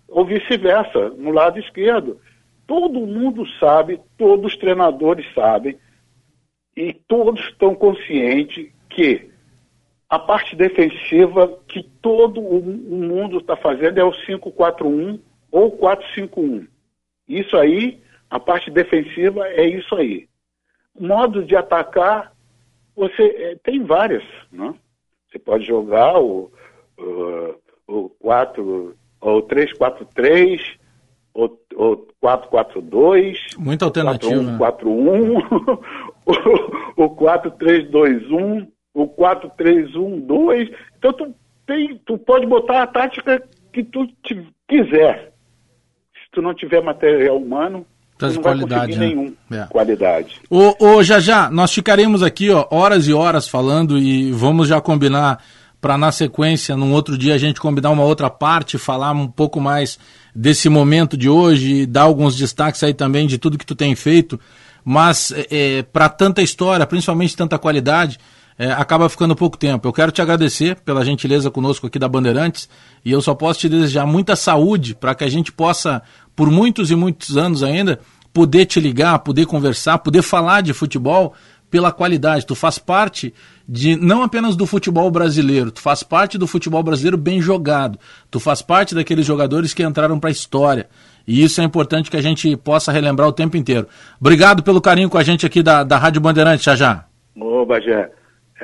Ou vice-versa, no lado esquerdo. Todo mundo sabe, todos os treinadores sabem, e todos estão conscientes que a parte defensiva que todo o mundo está fazendo é o 5-4-1 ou 4-5-1. Isso aí, a parte defensiva é isso aí. Modo de atacar, você é, tem várias, né? Você pode jogar o, o, o 4 ou 3-4-3 ou, ou 4-4-2. Muita alternativa. 4-1-4-1, o 4-3-2-1 o 4-3-1-2. Então tu, tem, tu pode botar a tática que tu te, quiser. Se tu não tiver material humano, tu não qualidade, vai conseguir né? nenhum É. qualidade. Ô, ô, já já, nós ficaremos aqui ó, horas e horas falando e vamos já combinar para na sequência, num outro dia, a gente combinar uma outra parte, falar um pouco mais desse momento de hoje, dar alguns destaques aí também de tudo que tu tem feito. Mas é, para tanta história, principalmente tanta qualidade, é, acaba ficando pouco tempo. Eu quero te agradecer pela gentileza conosco aqui da Bandeirantes e eu só posso te desejar muita saúde para que a gente possa, por muitos e muitos anos ainda, poder te ligar, poder conversar, poder falar de futebol pela qualidade. Tu faz parte de não apenas do futebol brasileiro, tu faz parte do futebol brasileiro bem jogado. Tu faz parte daqueles jogadores que entraram para a história. E isso é importante que a gente possa relembrar o tempo inteiro. Obrigado pelo carinho com a gente aqui da, da Rádio Bandeirantes, já já. Ô, Bagé,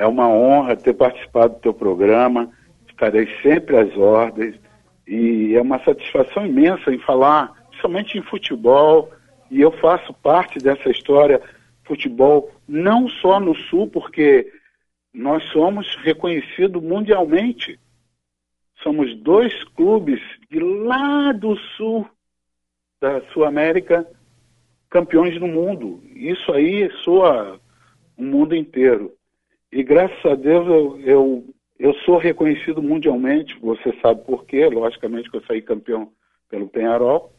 é uma honra ter participado do teu programa. Estarei sempre às ordens. E é uma satisfação imensa em falar, somente em futebol. E eu faço parte dessa história futebol, não só no Sul, porque nós somos reconhecidos mundialmente. Somos dois clubes de lá do Sul, da Sul-América, campeões do mundo. Isso aí soa o mundo inteiro. E graças a Deus eu, eu, eu sou reconhecido mundialmente, você sabe por quê, logicamente que eu saí campeão pelo Penharol.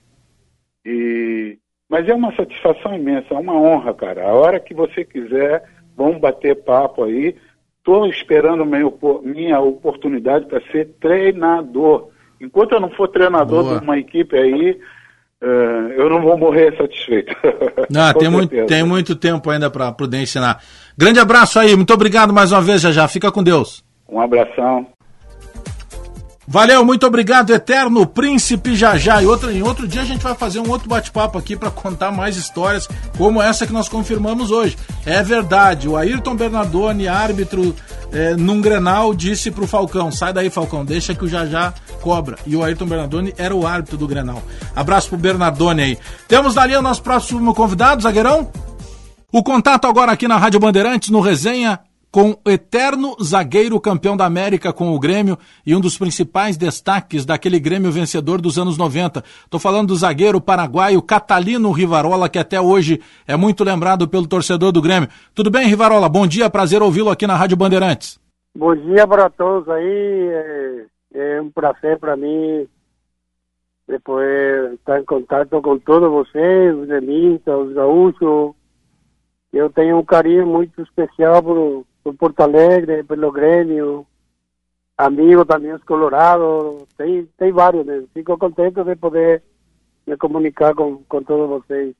E, mas é uma satisfação imensa, é uma honra, cara. A hora que você quiser, vamos bater papo aí. Estou esperando minha, minha oportunidade para ser treinador. Enquanto eu não for treinador Boa. de uma equipe aí, eu não vou morrer satisfeito. Não, tem, muito, tem muito tempo ainda para poder ensinar. Grande abraço aí, muito obrigado mais uma vez, já já. Fica com Deus. Um abração. Valeu, muito obrigado, Eterno Príncipe Jajá. E outro, em outro dia a gente vai fazer um outro bate-papo aqui para contar mais histórias como essa que nós confirmamos hoje. É verdade, o Ayrton Bernardoni, árbitro é, num Grenal, disse pro Falcão: sai daí, Falcão, deixa que o Jajá cobra. E o Ayrton Bernardoni era o árbitro do Grenal. Abraço pro Bernardoni aí. Temos dali o nosso próximo convidado, zagueirão? O contato agora aqui na Rádio Bandeirantes, no Resenha, com o eterno zagueiro campeão da América com o Grêmio e um dos principais destaques daquele Grêmio vencedor dos anos 90. Estou falando do zagueiro paraguaio Catalino Rivarola, que até hoje é muito lembrado pelo torcedor do Grêmio. Tudo bem, Rivarola? Bom dia, prazer ouvi-lo aqui na Rádio Bandeirantes. Bom dia para todos aí. É, é um prazer para mim depois estar em contato com todos vocês, os gremistas, os gaúchos. Eu tenho um carinho muito especial por, por Porto Alegre, pelo Grêmio. amigos también colorados, tem, tem vários, né? Fico contente de poder me comunicar com, com todos vocês.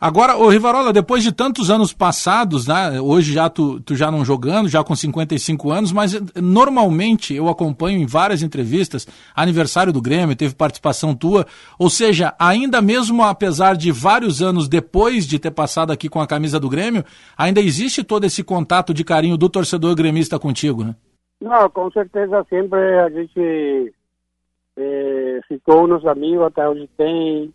Agora, o Rivarola, depois de tantos anos passados, né, hoje já tu, tu já não jogando, já com 55 anos, mas normalmente eu acompanho em várias entrevistas, aniversário do Grêmio, teve participação tua, ou seja, ainda mesmo apesar de vários anos depois de ter passado aqui com a camisa do Grêmio, ainda existe todo esse contato de carinho do torcedor gremista contigo, né? Não, com certeza sempre a gente é, ficou nos amigos, até hoje tem,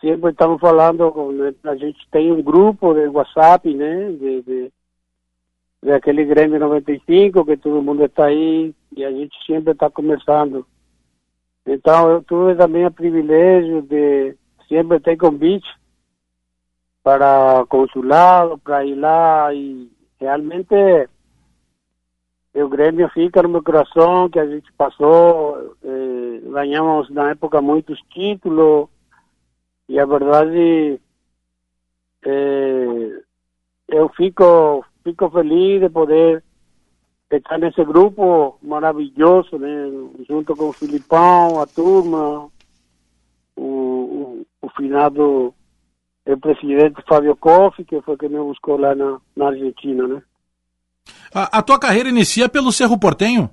sempre estamos falando, né, a gente tem um grupo de WhatsApp, né, de, de, de aquele Grêmio 95, que todo mundo está aí, e a gente sempre está conversando. Então, eu tive também o privilégio de sempre ter convite para consulado, para ir lá, e realmente o Grêmio fica no meu coração, que a gente passou, eh, ganhamos na época muitos títulos, e a verdade é, eu fico fico feliz de poder estar nesse grupo maravilhoso, né? Junto com o Filipão, a turma, o, o, o finado o presidente Fábio Koff, que foi quem me buscou lá na, na Argentina, né? A, a, tua carreira inicia pelo Cerro Portenho?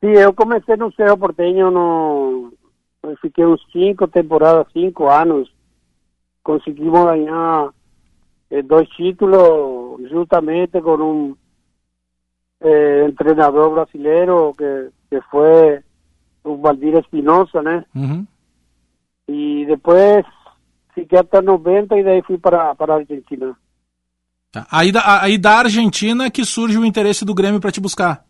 Sim, eu comecei no Cerro Portenho no, fiquei uns cinco temporadas, cinco anos. Conseguimos ganhar eh, dois títulos justamente com um eh, treinador brasileiro que, que foi o Valdir Espinosa, né? Uhum. E depois fiquei até 90 e daí fui para, para a Argentina. Tá. Aí, da, aí da Argentina que surge o interesse do Grêmio para te buscar.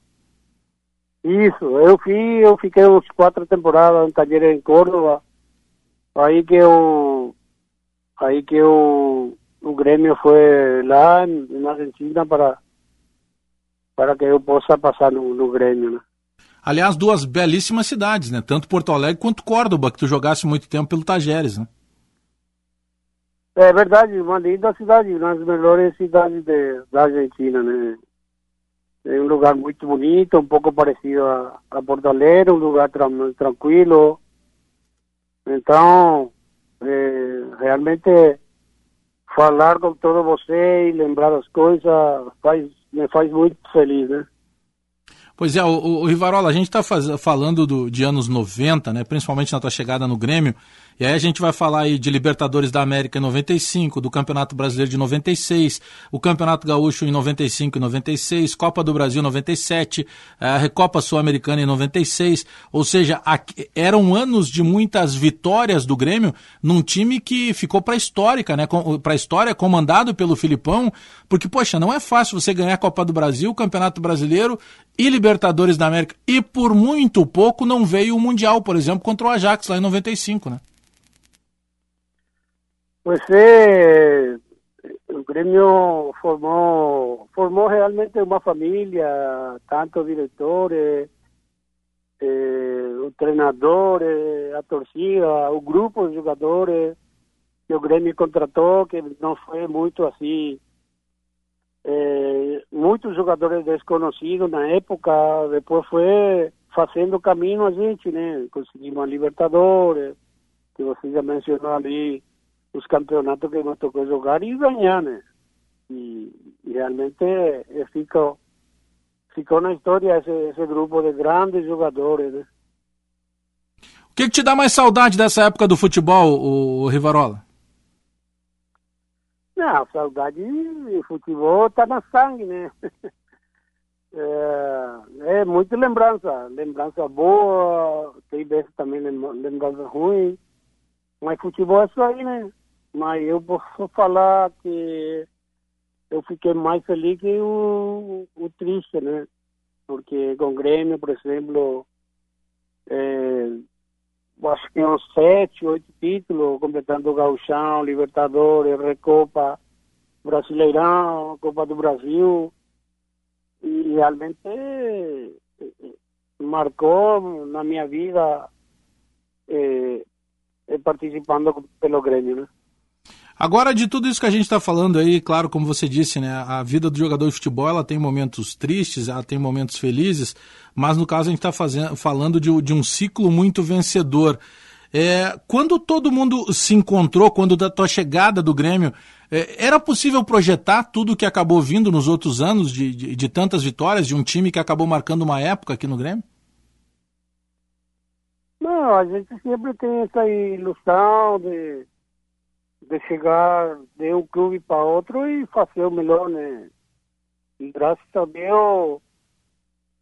Isso, eu fui, eu fiquei uns quatro temporadas no taller em Córdoba. Aí que eu, aí que eu, o Grêmio foi lá na Argentina para, para que eu possa passar no, no Grêmio, né? Aliás, duas belíssimas cidades, né? Tanto Porto Alegre quanto Córdoba, que tu jogasse muito tempo pelo Tajeres, né? É verdade, uma linda cidade, uma das melhores cidades de, da Argentina, né? É um lugar muito bonito, um pouco parecido a, a Porto um lugar tra tranquilo. Então, é, realmente, falar com todos vocês, lembrar as coisas, faz, me faz muito feliz, né? Pois é, o, o Rivarola, a gente está falando do, de anos 90, né, principalmente na tua chegada no Grêmio, e aí a gente vai falar aí de Libertadores da América em 95, do Campeonato Brasileiro de 96, o Campeonato Gaúcho em 95 e 96, Copa do Brasil em 97, a Recopa Sul-Americana em 96, ou seja, eram anos de muitas vitórias do Grêmio num time que ficou para histórica, né, para história comandado pelo Filipão, porque poxa, não é fácil você ganhar a Copa do Brasil, o Campeonato Brasileiro e Libertadores da América, e por muito pouco não veio o Mundial, por exemplo, contra o Ajax lá em 95, né? Pues eh, el gremio formó, formó realmente una familia, tanto directores, eh, entrenadores, a torcida, un grupo de jugadores que el gremio contrató, que no fue mucho así, eh, muchos jugadores desconocidos en la época, después fue haciendo camino a gente, ¿no? conseguimos a Libertadores, que usted ya mencionó ali, os campeonatos que nos tocou jogar e ganhar, né? E, e realmente ficou, ficou na história esse, esse grupo de grandes jogadores, né? O que, que, te dá mais saudade dessa época do futebol, o, o Rivarola? Não, saudade de futebol tá na sangue, né? É, é muita lembrança, lembrança boa, tem vezes também lembrança ruim, mas futebol é isso aí, né? Mas eu posso falar que eu fiquei mais feliz que o, o triste, né? Porque com o Grêmio, por exemplo, é, acho que uns sete, oito títulos, completando o Gauchão, Libertadores, Recopa, Brasileirão, Copa do Brasil. E realmente é, marcou na minha vida é, participando pelo Grêmio, né? Agora, de tudo isso que a gente está falando aí, claro, como você disse, né, a vida do jogador de futebol ela tem momentos tristes, ela tem momentos felizes, mas no caso a gente está falando de, de, um ciclo muito vencedor. É, quando todo mundo se encontrou, quando da tua chegada do Grêmio, é, era possível projetar tudo o que acabou vindo nos outros anos de, de, de tantas vitórias, de um time que acabou marcando uma época aqui no Grêmio? Não, a gente sempre tem essa ilusão de de chegar de um clube para outro e fazer o melhor, né? E graças a Deus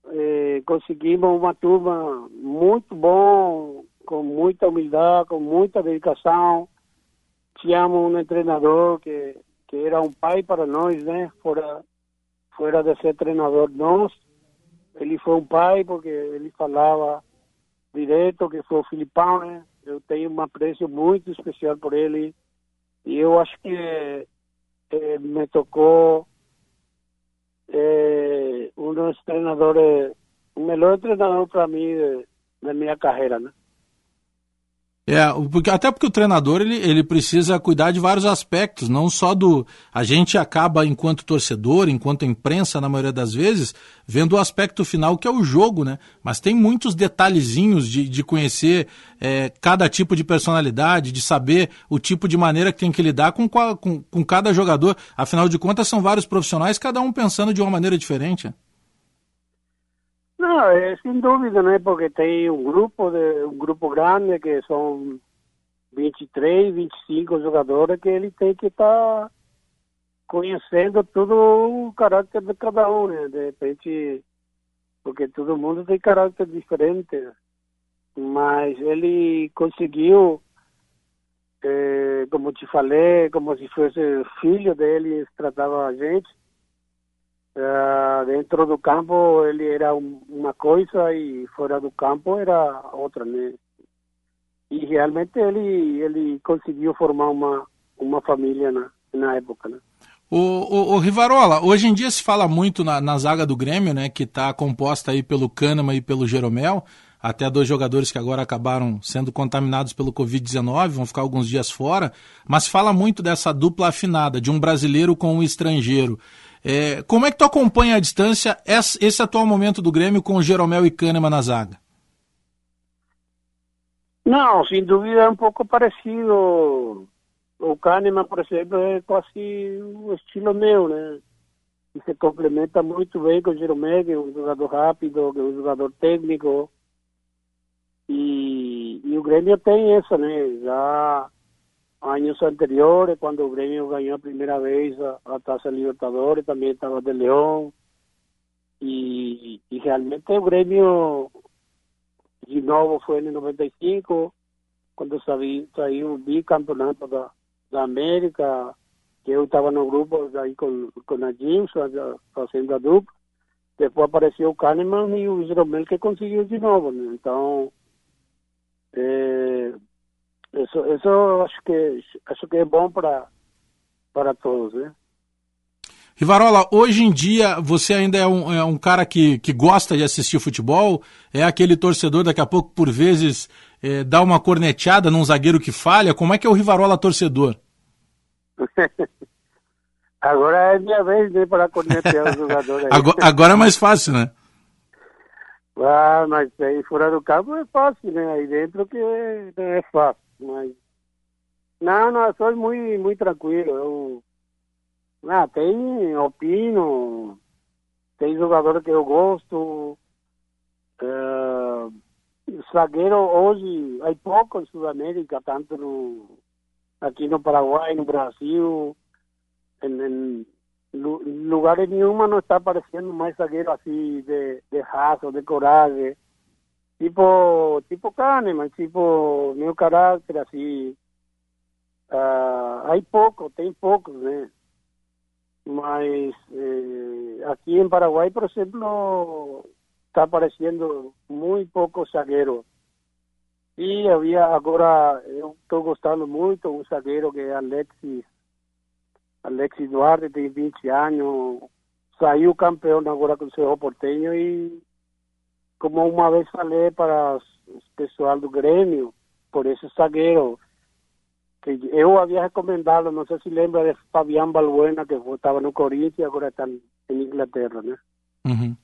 eh, conseguimos uma turma muito bom, com muita humildade, com muita dedicação. Tínhamos um treinador que, que era um pai para nós, né? Fora, fora de ser treinador nosso, ele foi um pai porque ele falava direto, que foi o Filipão, né? Eu tenho um apreço muito especial por ele e eu acho que eh, me tocou eh, dos treinadores, o melhor treinador para mim da minha carreira, né? É, porque, até porque o treinador ele, ele precisa cuidar de vários aspectos, não só do. A gente acaba, enquanto torcedor, enquanto imprensa, na maioria das vezes, vendo o aspecto final que é o jogo, né? Mas tem muitos detalhezinhos de, de conhecer é, cada tipo de personalidade, de saber o tipo de maneira que tem que lidar com, com, com cada jogador. Afinal de contas, são vários profissionais, cada um pensando de uma maneira diferente. Não, é sem dúvida, né? Porque tem um grupo, de, um grupo grande que são 23, 25 jogadores que ele tem que estar tá conhecendo todo o caráter de cada um, né? De repente, porque todo mundo tem caráter diferente. Mas ele conseguiu, eh, como te falei, como se fosse filho dele, tratava a gente Uh, dentro do campo ele era um, uma coisa e fora do campo era outra, né? E realmente ele ele conseguiu formar uma uma família na na época, né? O, o, o, Rivarola, hoje em dia se fala muito na, na zaga do Grêmio, né, que está composta aí pelo Kahneman e pelo Jeromel, até dois jogadores que agora acabaram sendo contaminados pelo Covid-19, vão ficar alguns dias fora, mas fala muito dessa dupla afinada, de um brasileiro com um estrangeiro. É, como é que tu acompanha à distância esse atual momento do Grêmio com o Jeromel e Kahneman na zaga? Não, sem dúvida é um pouco parecido. O Kahneman, por exemplo, é quase o estilo meu, né? E se complementa muito bem com o Jeromel, que é um jogador rápido, que é um jogador técnico. E, e o Grêmio tem essa, né? Já años anteriores, cuando Grêmio ganó a primera vez a, a Taça Libertadores, también estaba de León. Y, y realmente el Grêmio de novo foi en el 95, quando saiu, saiu o bicampeonato da, da América, que eu estava no grupo aí com, com a Jimson, fazendo a dupla. Depois apareceu o Kahneman e o Jeromel que conseguiu de novo. Né? É, isso, isso acho que acho que é bom para para todos, né? Rivarola, hoje em dia você ainda é um, é um cara que, que gosta de assistir futebol? É aquele torcedor daqui a pouco, por vezes, é, dá uma corneteada num zagueiro que falha? Como é que é o Rivarola torcedor? agora é minha vez né, para cornetear o jogador. Agora, agora é mais fácil, né? Ah, mas aí fora do campo é fácil, né? Aí dentro que não é fácil. Mas. Não, não, eu sou muito, muito tranquilo. Eu. Ah, tem opino, tem jogador que eu gosto. Uh, zagueiro hoje, há pouco em Sudamérica, tanto no, aqui no Paraguai, no Brasil, em, em lugares nenhuma não está aparecendo mais zagueiro assim de, de raça, de coragem tipo tipo Kahneman, tipo meu caráter assim. Uh, há pouco, tem poucos, né? Mas eh, aqui em Paraguai, por exemplo, está aparecendo muito pouco zagueiro. E havia agora, eu estou gostando muito, um zagueiro que é Alexis, Alexis Duarte, tem 20 anos, saiu campeão agora com o Cerro Porteño e como uma vez falei para o pessoal do Grêmio, por esse zagueiro, que eu havia recomendado, não sei se lembra de Fabián Balbuena, que estava no Corinthians e agora está em Inglaterra, né? Uhum.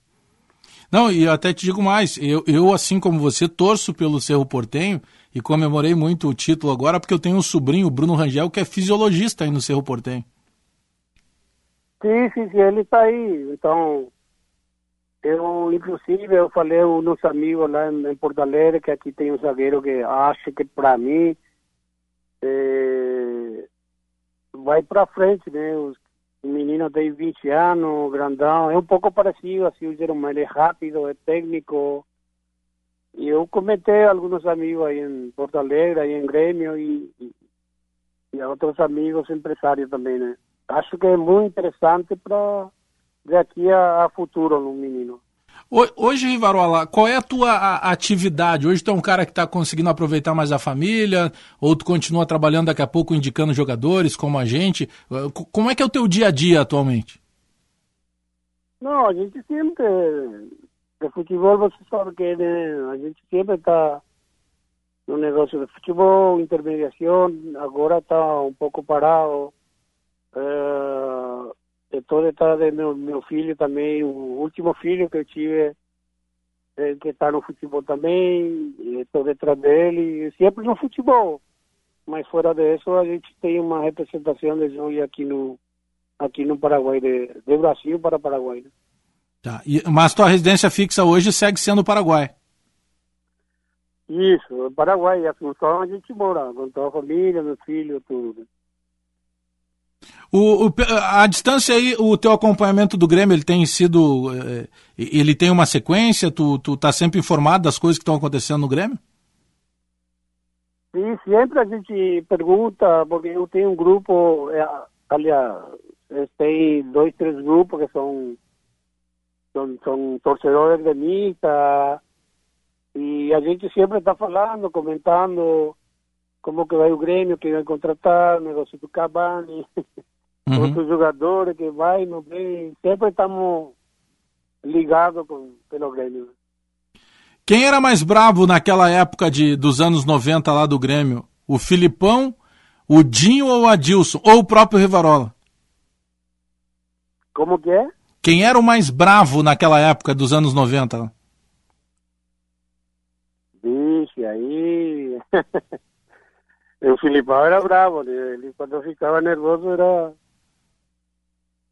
Não, e até te digo mais, eu, eu, assim como você, torço pelo Cerro Portenho e comemorei muito o título agora, porque eu tenho um sobrinho, o Bruno Rangel, que é fisiologista aí no Cerro Portenho. Sim, sim, sim, ele está aí. Então, eu, inclusive, eu falei com uns amigos lá em, em Porto Alegre que aqui tem um zagueiro que acha que, para mim, é, vai para frente, né? Os, o menino tem 20 anos, grandão, é um pouco parecido assim o Jeromel, é rápido, é técnico. E eu comentei a alguns amigos aí em Porto Alegre, aí em Grêmio e, e, e a outros amigos empresários também, né? Acho que é muito interessante para daqui a, a futuro no menino. Hoje, Rivarola, qual é a tua atividade? Hoje tu é um cara que está conseguindo aproveitar mais a família, ou tu continua trabalhando daqui a pouco indicando jogadores como a gente? Como é que é o teu dia a dia atualmente? Não, a gente sempre, de futebol você sabe que né, a gente sempre está no negócio de futebol, intermediação, agora está um pouco parado. Estou detrás de meu, meu filho também, o último filho que eu tive, é, que está no futebol também, estou detrás dele, sempre no futebol. Mas fora disso, a gente tem uma representação de jogo aqui no, aqui no Paraguai, de, de Brasil para Paraguai. Né? Tá. E, mas tua residência fixa hoje segue sendo o Paraguai? Isso, Paraguai, a função a gente mora, com toda a família, meu filho, tudo. O, o, a distância aí, o teu acompanhamento do Grêmio, ele tem sido. Eh, ele tem uma sequência? Tu, tu tá sempre informado das coisas que estão acontecendo no Grêmio? Sim, sempre a gente pergunta, porque eu tenho um grupo, é, aliás, tem dois, três grupos que são, são, são torcedores gremistas, e a gente sempre está falando, comentando como que vai o Grêmio, que vai contratar, o negócio do Cavani. uhum. outros jogadores que vai, não vem, sempre estamos ligados com, pelo Grêmio. Quem era mais bravo naquela época de, dos anos 90 lá do Grêmio? O Filipão, o Dinho ou o Adilson? Ou o próprio Rivarola? Como que é? Quem era o mais bravo naquela época dos anos 90? Vixe, aí. o Filipão era bravo, né? ele quando ficava nervoso era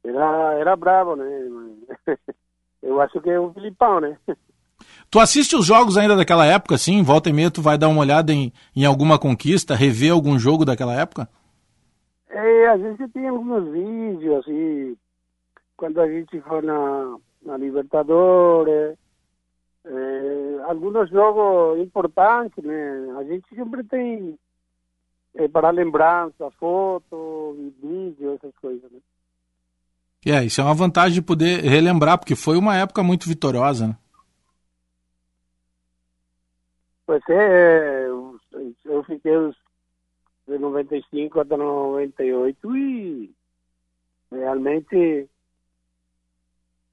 era, era bravo, né? Eu acho que é o Filipão, né? Tu assiste os jogos ainda daquela época, sim? Volta e meia tu vai dar uma olhada em, em alguma conquista, rever algum jogo daquela época? É, a gente tem alguns vídeos, assim, quando a gente foi na, na Libertadores, é, alguns jogos importantes, né? A gente sempre tem é, para lembrança, foto, vídeo, essas coisas, né? É, isso é uma vantagem de poder relembrar, porque foi uma época muito vitoriosa, né? Pois é, eu fiquei de 95 até 98 e realmente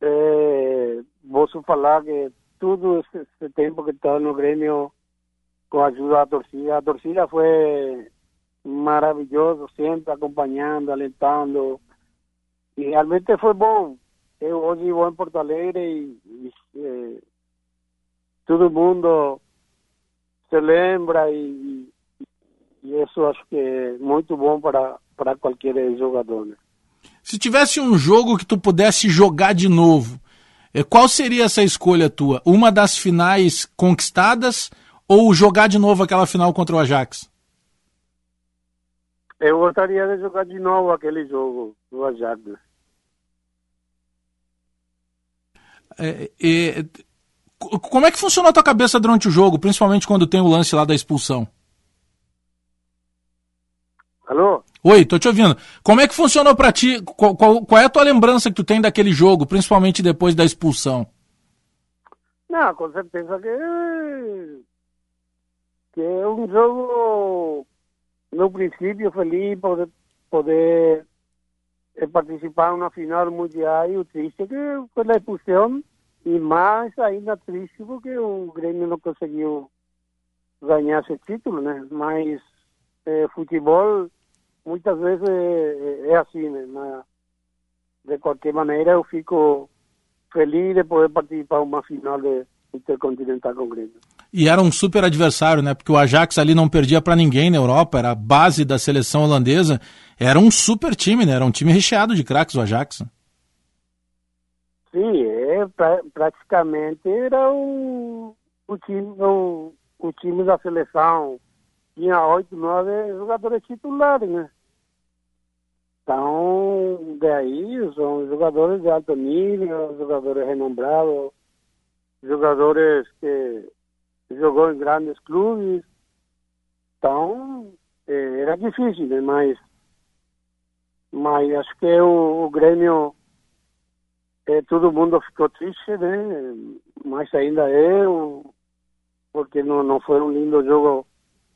é, posso falar que tudo esse, esse tempo que estava no Grêmio com a ajuda da torcida, a torcida foi maravilhoso, sempre acompanhando, alentando, e realmente foi bom. Eu hoje vou em Porto Alegre e, todo mundo se lembra e, e, isso acho que é muito bom para, para qualquer jogador. Né? Se tivesse um jogo que tu pudesse jogar de novo, eh, qual seria essa escolha tua? Uma das finais conquistadas ou jogar de novo aquela final contra o Ajax? Eu gostaria de jogar de novo aquele jogo do Ajax. É, é, como é que funcionou a tua cabeça durante o jogo, principalmente quando tem o lance lá da expulsão? Alô? Oi, tô te ouvindo. Como é que funcionou para ti? Qual, qual, qual, é a tua lembrança que tu tem daquele jogo, principalmente depois da expulsão? Não, com certeza que, que é um jogo, no princípio, feliz poder, poder é participar uma final mundial o triste é que foi a expulsão e mais ainda triste porque o Grêmio não conseguiu ganhar esse título, né? Mas eh, futebol muitas vezes é, é né? Mas, de qualquer maneira eu fico feliz de poder participar uma final de intercontinental com Grêmio. E era um super adversário, né? Porque o Ajax ali não perdia para ninguém na Europa, era a base da seleção holandesa. Era um super time, né? Era um time recheado de craques o Ajax. Sim, é, pra, praticamente era o, o time o, o time da seleção. Tinha oito, nove jogadores titulares, né? Então, daí são jogadores de alto nível, jogadores renombrados, jogadores que jogou em grandes clubes. Então, eh, era difícil, né? mas, mas acho que o, o Grêmio, eh, todo mundo ficou triste, né? Mas ainda é, porque não, não foi um lindo jogo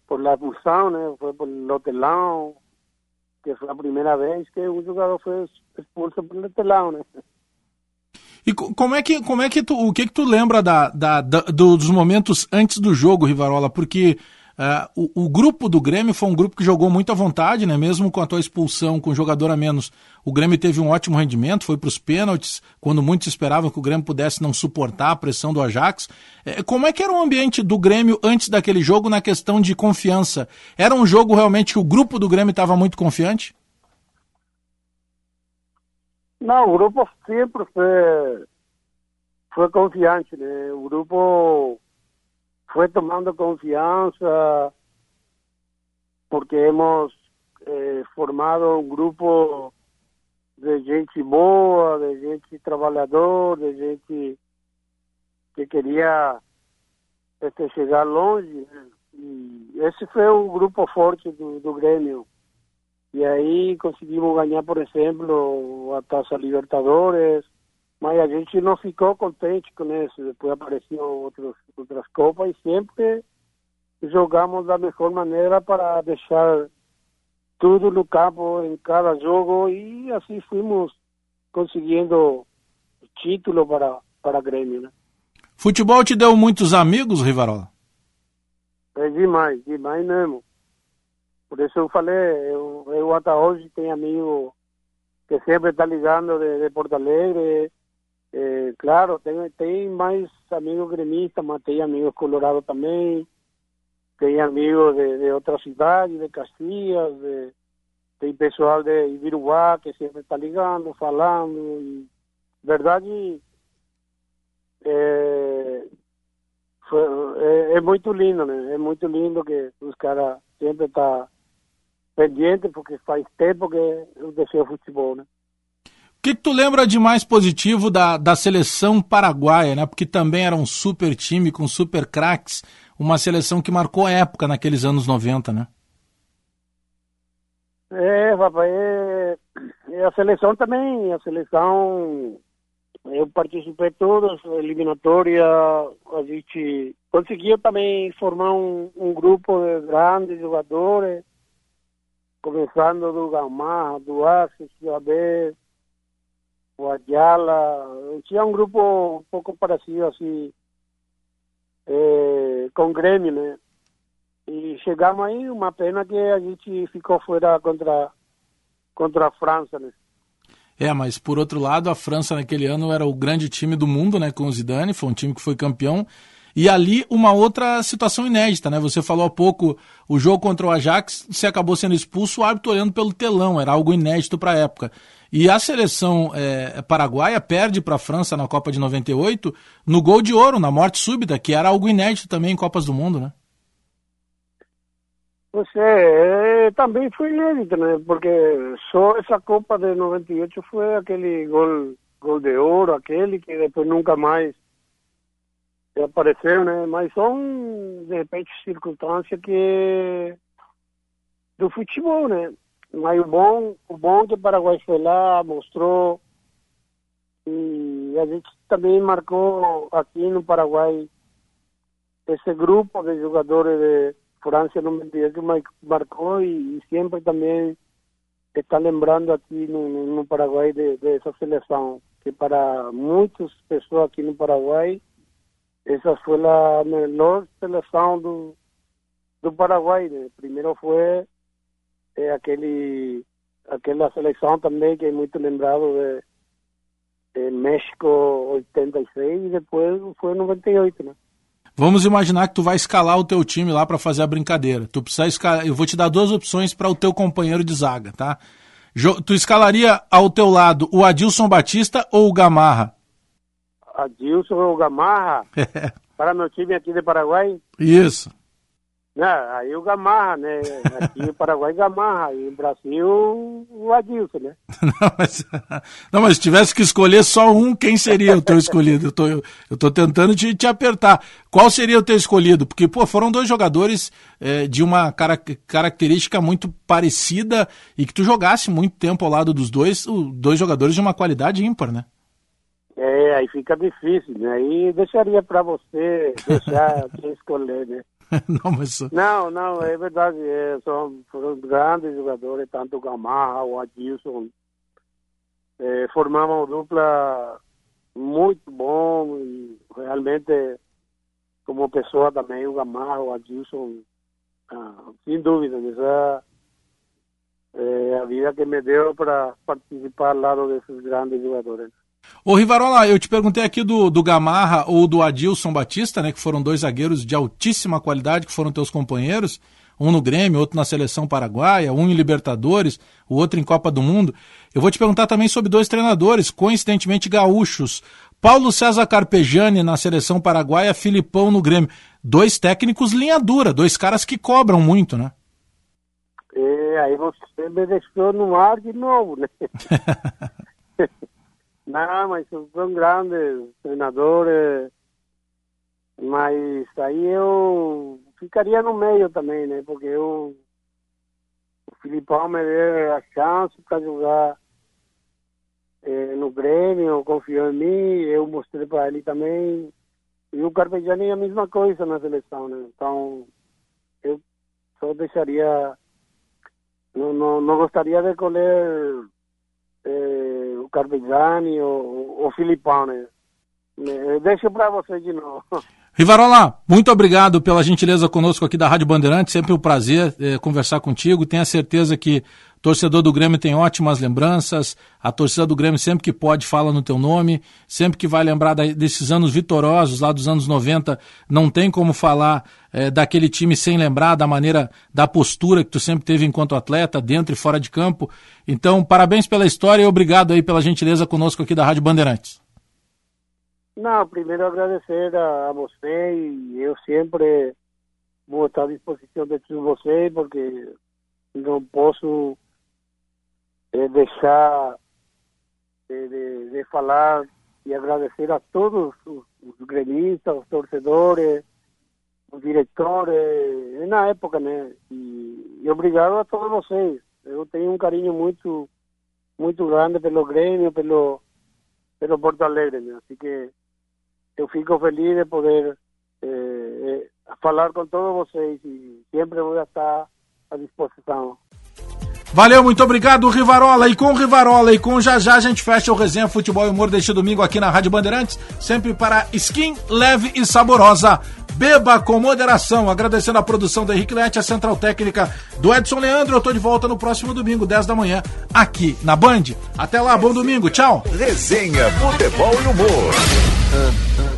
por la expulsão, né? Foi por lotelão, que foi a primeira vez que um jogador foi expulso por lotelão, né? E como é que, como é que tu, o que que tu lembra da, da, da dos momentos antes do jogo, Rivarola? Porque uh, o, o, grupo do Grêmio foi um grupo que jogou muito à vontade, né? Mesmo com a tua expulsão, com o jogador a menos, o Grêmio teve um ótimo rendimento, foi para os pênaltis, quando muitos esperavam que o Grêmio pudesse não suportar a pressão do Ajax. É, como é que era o ambiente do Grêmio antes daquele jogo na questão de confiança? Era um jogo realmente que o grupo do Grêmio estava muito confiante? Não, o grupo sempre foi, foi confiante, né? O grupo foi tomando confiança porque hemos eh, formado um grupo de gente boa, de gente trabalhador, de gente que queria este, chegar longe. Né? E esse foi o grupo forte do, do Grêmio. E aí conseguimos ganhar, por exemplo, a Taça Libertadores, mas a gente não ficou contente com isso. Depois apareciam outros, outras Copas e sempre jogamos da melhor maneira para deixar tudo no campo em cada jogo e assim fomos conseguindo título para para Grêmio, né? Futebol te deu muitos amigos, Rivarola? É demais, demais mesmo. Por isso eu falei, eu, eu até hoje tenho amigo que sempre está ligando de, de Porto Alegre. É, claro, tem, tem mais amigos gremistas, mas tem amigos colorados também. Tem amigos de, de outras cidades, de Caxias, de, tem pessoal de Ibiruá que sempre está ligando, falando. E, verdade, é, foi, é, é, muito lindo, né? É muito lindo que os caras sempre estão tá pendiente, porque faz tempo que eu deixei o futebol, né? O que, que, tu lembra de mais positivo da, da seleção paraguaia, né? Porque também era um super time com super craques, uma seleção que marcou a época naqueles anos 90, né? É, papai, é, é a seleção também, a seleção, eu participei todas, eliminatória, a gente conseguiu também formar um, um grupo de grandes jogadores, começando do Gamarra, do do AB, o Ayala. Tinha um grupo um pouco parecido assim, é, com o Grêmio, né? E chegamos aí, uma pena que a gente ficou fora contra, contra a França, né? É, mas por outro lado, a França naquele ano era o grande time do mundo, né, com o Zidane, foi um time que foi campeão e ali uma outra situação inédita, né? Você falou há pouco o jogo contra o Ajax, você acabou sendo expulso, o árbitro olhando pelo telão, era algo inédito para a época. E a seleção é, paraguaia perde para a França na Copa de 98 no gol de ouro, na morte súbita, que era algo inédito também em Copas do Mundo, né? Você é, também foi inédito, né? Porque só essa Copa de 98 foi aquele gol, gol de ouro, aquele que depois nunca mais que apareceu, né? Mas são, de repente, circunstâncias que do futebol, né? Mas o bom, o bom que o Paraguai foi lá, mostrou e a gente também marcou aqui no Paraguai esse grupo de jogadores de França no Mundial que marcou e, e, sempre também está lembrando aqui no, no Paraguai de, dessa seleção que para muitas pessoas aqui no Paraguai essa foi a melhor seleção do, do Paraguai. Né? Primeiro foi é aquele aquela seleção também que é muito lembrado de, México 86 e depois foi 98, né? Vamos imaginar que tu vai escalar o teu time lá para fazer a brincadeira. Tu precisa escalar, eu vou te dar duas opções para o teu companheiro de zaga, tá? Tu escalaria ao teu lado o Adilson Batista ou o Gamarra? Adilson ou Gamarra? para meu time aqui de Paraguai? Isso. Não, aí o Gamarra, né? Aqui no Paraguai, Gamarra. E no Brasil, o Adilson, né? não, mas, não, mas se tivesse que escolher só um, quem seria o teu escolhido? Eu tô, eu, eu tô tentando te, te apertar. Qual seria o teu escolhido? Porque, pô, foram dois jogadores é, de uma cara, característica muito parecida e que tu jogasse muito tempo ao lado dos dois, dois jogadores de uma qualidade ímpar, né? É, aí fica difícil, né? Aí deixaria para você deixar quem escolher, né? não, mas... não, não, é verdade. É, são, foram grandes jogadores, tanto o Gamarra, o Adilson. É, formavam dupla muito bom e realmente como pessoa também o Gamarra, o Adilson, ah, sem dúvida, essa é a vida que me deu para participar ao lado desses grandes jogadores. Ô Rivarola, eu te perguntei aqui do, do Gamarra ou do Adilson Batista, né, que foram dois zagueiros de altíssima qualidade, que foram teus companheiros, um no Grêmio, outro na seleção paraguaia, um em Libertadores, o outro em Copa do Mundo. Eu vou te perguntar também sobre dois treinadores, coincidentemente gaúchos. Paulo César Carpegiani na seleção paraguaia, Filipão no Grêmio. Dois técnicos linha dura, dois caras que cobram muito, né? É, aí você me deixou no ar de novo, né? Não, mas são grandes treinadores, mas aí eu ficaria no meio também, né? Porque eu, o Filipão me deu a chance para jogar eh, no Grêmio, confiou em mim, eu mostrei para ele também. E o Carpegiani é a mesma coisa na seleção, né? Então, eu só deixaria, não, não, não gostaria de colher eh, o ou o Filipão, né? Eh, deixa para você de novo. Rivarola, muito obrigado pela gentileza conosco aqui da Rádio Bandeirante. Sempre um prazer eh, conversar contigo. Tenha certeza que torcedor do Grêmio tem ótimas lembranças. A torcida do Grêmio, sempre que pode, fala no teu nome. Sempre que vai lembrar desses anos vitoriosos, lá dos anos 90, não tem como falar eh, daquele time sem lembrar da maneira, da postura que tu sempre teve enquanto atleta, dentro e fora de campo. Então, parabéns pela história e obrigado aí pela gentileza conosco aqui da Rádio Bandeirantes. Não, primeiro agradecer a, a você e eu sempre vou estar à disposição de todos vocês porque não posso eh, deixar de, de, de, falar e agradecer a todos os, os gremistas, os torcedores, os diretores, na época, né? E, e, obrigado a todos vocês. Eu tenho um carinho muito, muito grande pelo Grêmio, pelo, pelo Porto Alegre, né? Assim que eu fico feliz de poder eh, eh, falar com todos vocês e sempre vou estar à disposição. Valeu, muito obrigado, Rivarola. E com Rivarola e com Já Já a gente fecha o Resenha Futebol e Humor deste domingo aqui na Rádio Bandeirantes, sempre para skin leve e saborosa. Beba com moderação. Agradecendo a produção do Henrique Lete, a central técnica do Edson Leandro. Eu tô de volta no próximo domingo, 10 da manhã, aqui na Band. Até lá, bom domingo, tchau. Resenha Futebol e Humor.